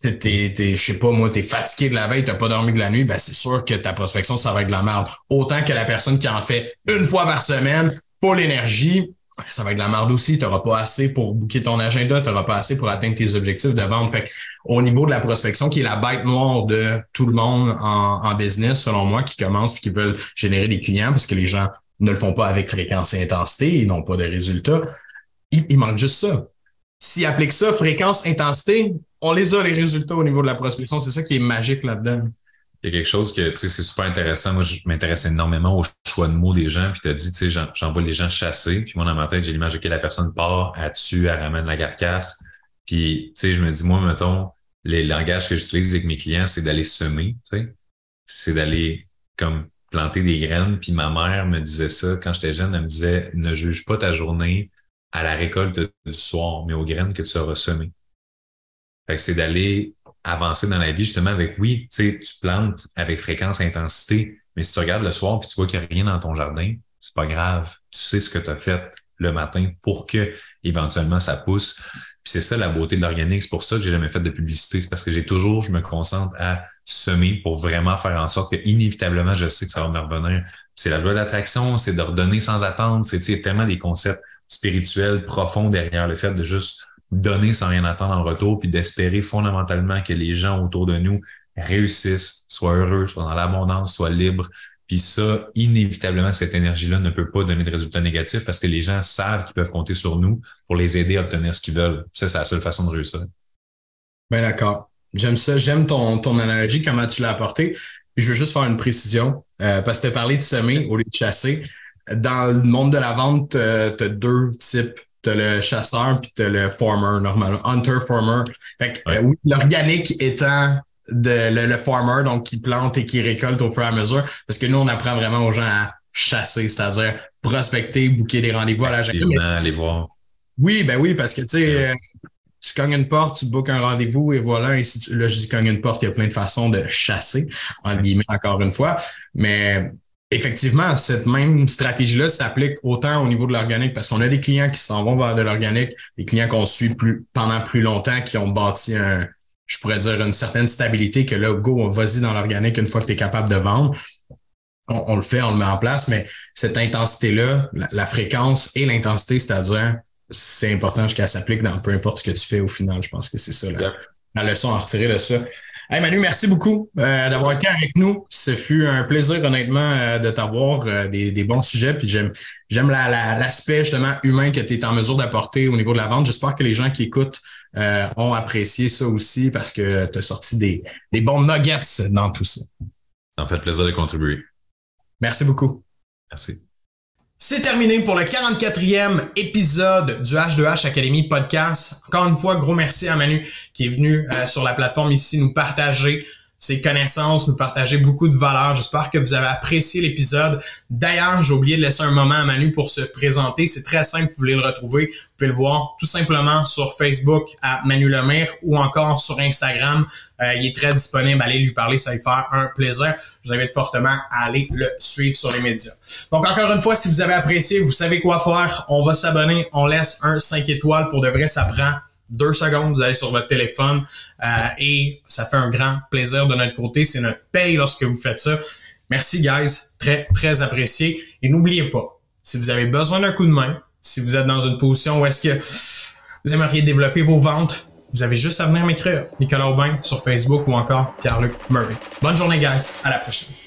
t'es, je sais pas, moi, t'es fatigué de la veille, t'as pas dormi de la nuit, ben c'est sûr que ta prospection, ça va être de la merde. Autant que la personne qui en fait une fois par semaine, pour l'énergie, ça va être de la merde aussi. Tu n'auras pas assez pour booker ton agenda, tu n'auras pas assez pour atteindre tes objectifs de vente. Fait au niveau de la prospection, qui est la bête noire de tout le monde en, business, selon moi, qui commence et qui veulent générer des clients parce que les gens ne le font pas avec fréquence et intensité, ils n'ont pas de résultats. Il, manque juste ça. S'ils appliquent ça, fréquence, intensité, on les a les résultats au niveau de la prospection. C'est ça qui est magique là-dedans il y a quelque chose que, tu sais, c'est super intéressant. Moi, je m'intéresse énormément au choix de mots des gens. Puis tu as dit, tu sais, j'envoie les gens chasser. Puis moi, dans ma tête, j'ai l'image que la personne part, elle tue, elle ramène la carcasse. Puis, tu sais, je me dis, moi, mettons, les langages que j'utilise avec mes clients, c'est d'aller semer, tu sais. C'est d'aller, comme, planter des graines. Puis ma mère me disait ça quand j'étais jeune. Elle me disait, ne juge pas ta journée à la récolte du soir, mais aux graines que tu auras semées. Fait que c'est d'aller avancer dans la vie justement avec, oui, tu plantes avec fréquence, intensité, mais si tu regardes le soir puis tu vois qu'il n'y a rien dans ton jardin, c'est pas grave. Tu sais ce que tu as fait le matin pour que éventuellement ça pousse. Puis c'est ça la beauté de l'organique. C'est pour ça que j'ai jamais fait de publicité. C'est parce que j'ai toujours, je me concentre à semer pour vraiment faire en sorte que inévitablement, je sais que ça va me revenir. C'est la loi d'attraction, c'est de redonner sans attendre. C'est tellement des concepts spirituels profonds derrière le fait de juste donner sans rien attendre en retour, puis d'espérer fondamentalement que les gens autour de nous réussissent, soient heureux, soient dans l'abondance, soient libres. Puis ça, inévitablement, cette énergie-là ne peut pas donner de résultats négatifs parce que les gens savent qu'ils peuvent compter sur nous pour les aider à obtenir ce qu'ils veulent. Ça, c'est la seule façon de réussir. Ben d'accord. J'aime ça. J'aime ton, ton analogie, comment tu l'as apporté. je veux juste faire une précision, euh, parce que tu as parlé de semer au lieu de chasser. Dans le monde de la vente, tu as deux types t'as le chasseur puis t'as le farmer normalement hunter farmer fait que, euh, oui l'organique étant de le, farmer donc qui plante et qui récolte au fur et à mesure parce que nous on apprend vraiment aux gens à chasser c'est-à-dire prospecter booker des rendez-vous à la journée aller voir oui ben oui parce que tu sais euh, tu cognes une porte, tu bookes un rendez-vous et voilà. Et si tu, là, je dis cognes une porte, il y a plein de façons de chasser, en guillemets, encore une fois. Mais effectivement, cette même stratégie-là s'applique autant au niveau de l'organique parce qu'on a des clients qui s'en vont vers de l'organique, des clients qu'on suit plus, pendant plus longtemps, qui ont bâti un, je pourrais dire, une certaine stabilité que là, go, vas-y dans l'organique une fois que tu es capable de vendre. On, le fait, on le met en place, mais cette intensité-là, la, fréquence et l'intensité, c'est-à-dire, c'est important qu'elle s'applique dans peu importe ce que tu fais au final. Je pense que c'est ça la, la leçon à retirer de ça. Hey Manu, merci beaucoup euh, d'avoir été avec nous. Ce fut un plaisir, honnêtement, euh, de t'avoir euh, des, bons sujets. Puis j'aime, j'aime l'aspect justement humain que tu es en mesure d'apporter au niveau de la vente. J'espère que les gens qui écoutent ont apprécié ça aussi parce que tu as sorti des, des bons nuggets dans tout ça. Ça me fait plaisir de contribuer. Merci beaucoup. Merci. C'est terminé pour le 44e épisode du H2H Academy podcast. Encore une fois, gros merci à Manu qui est venu euh, sur la plateforme ici nous partager ses connaissances, nous partager beaucoup de valeurs. J'espère que vous avez apprécié l'épisode. D'ailleurs, j'ai oublié de laisser un moment à Manu pour se présenter. C'est très simple, vous voulez le retrouver. Vous pouvez le voir tout simplement sur Facebook à Manu Lemire ou encore sur Instagram. Euh, il est très disponible. Allez lui parler, ça va lui faire un plaisir. Je vous invite fortement à aller le suivre sur les médias. Donc encore une fois, si vous avez apprécié, vous savez quoi faire. On va s'abonner, on laisse un 5 étoiles. Pour de vrai, ça prend deux secondes, vous allez sur votre téléphone euh, et ça fait un grand plaisir de notre côté. C'est notre paye lorsque vous faites ça. Merci, guys. Très, très apprécié. Et n'oubliez pas, si vous avez besoin d'un coup de main, si vous êtes dans une position où est-ce que vous aimeriez développer vos ventes, vous avez juste à venir m'écrire. Nicolas Aubin sur Facebook ou encore Pierre-Luc Murray. Bonne journée, guys. À la prochaine.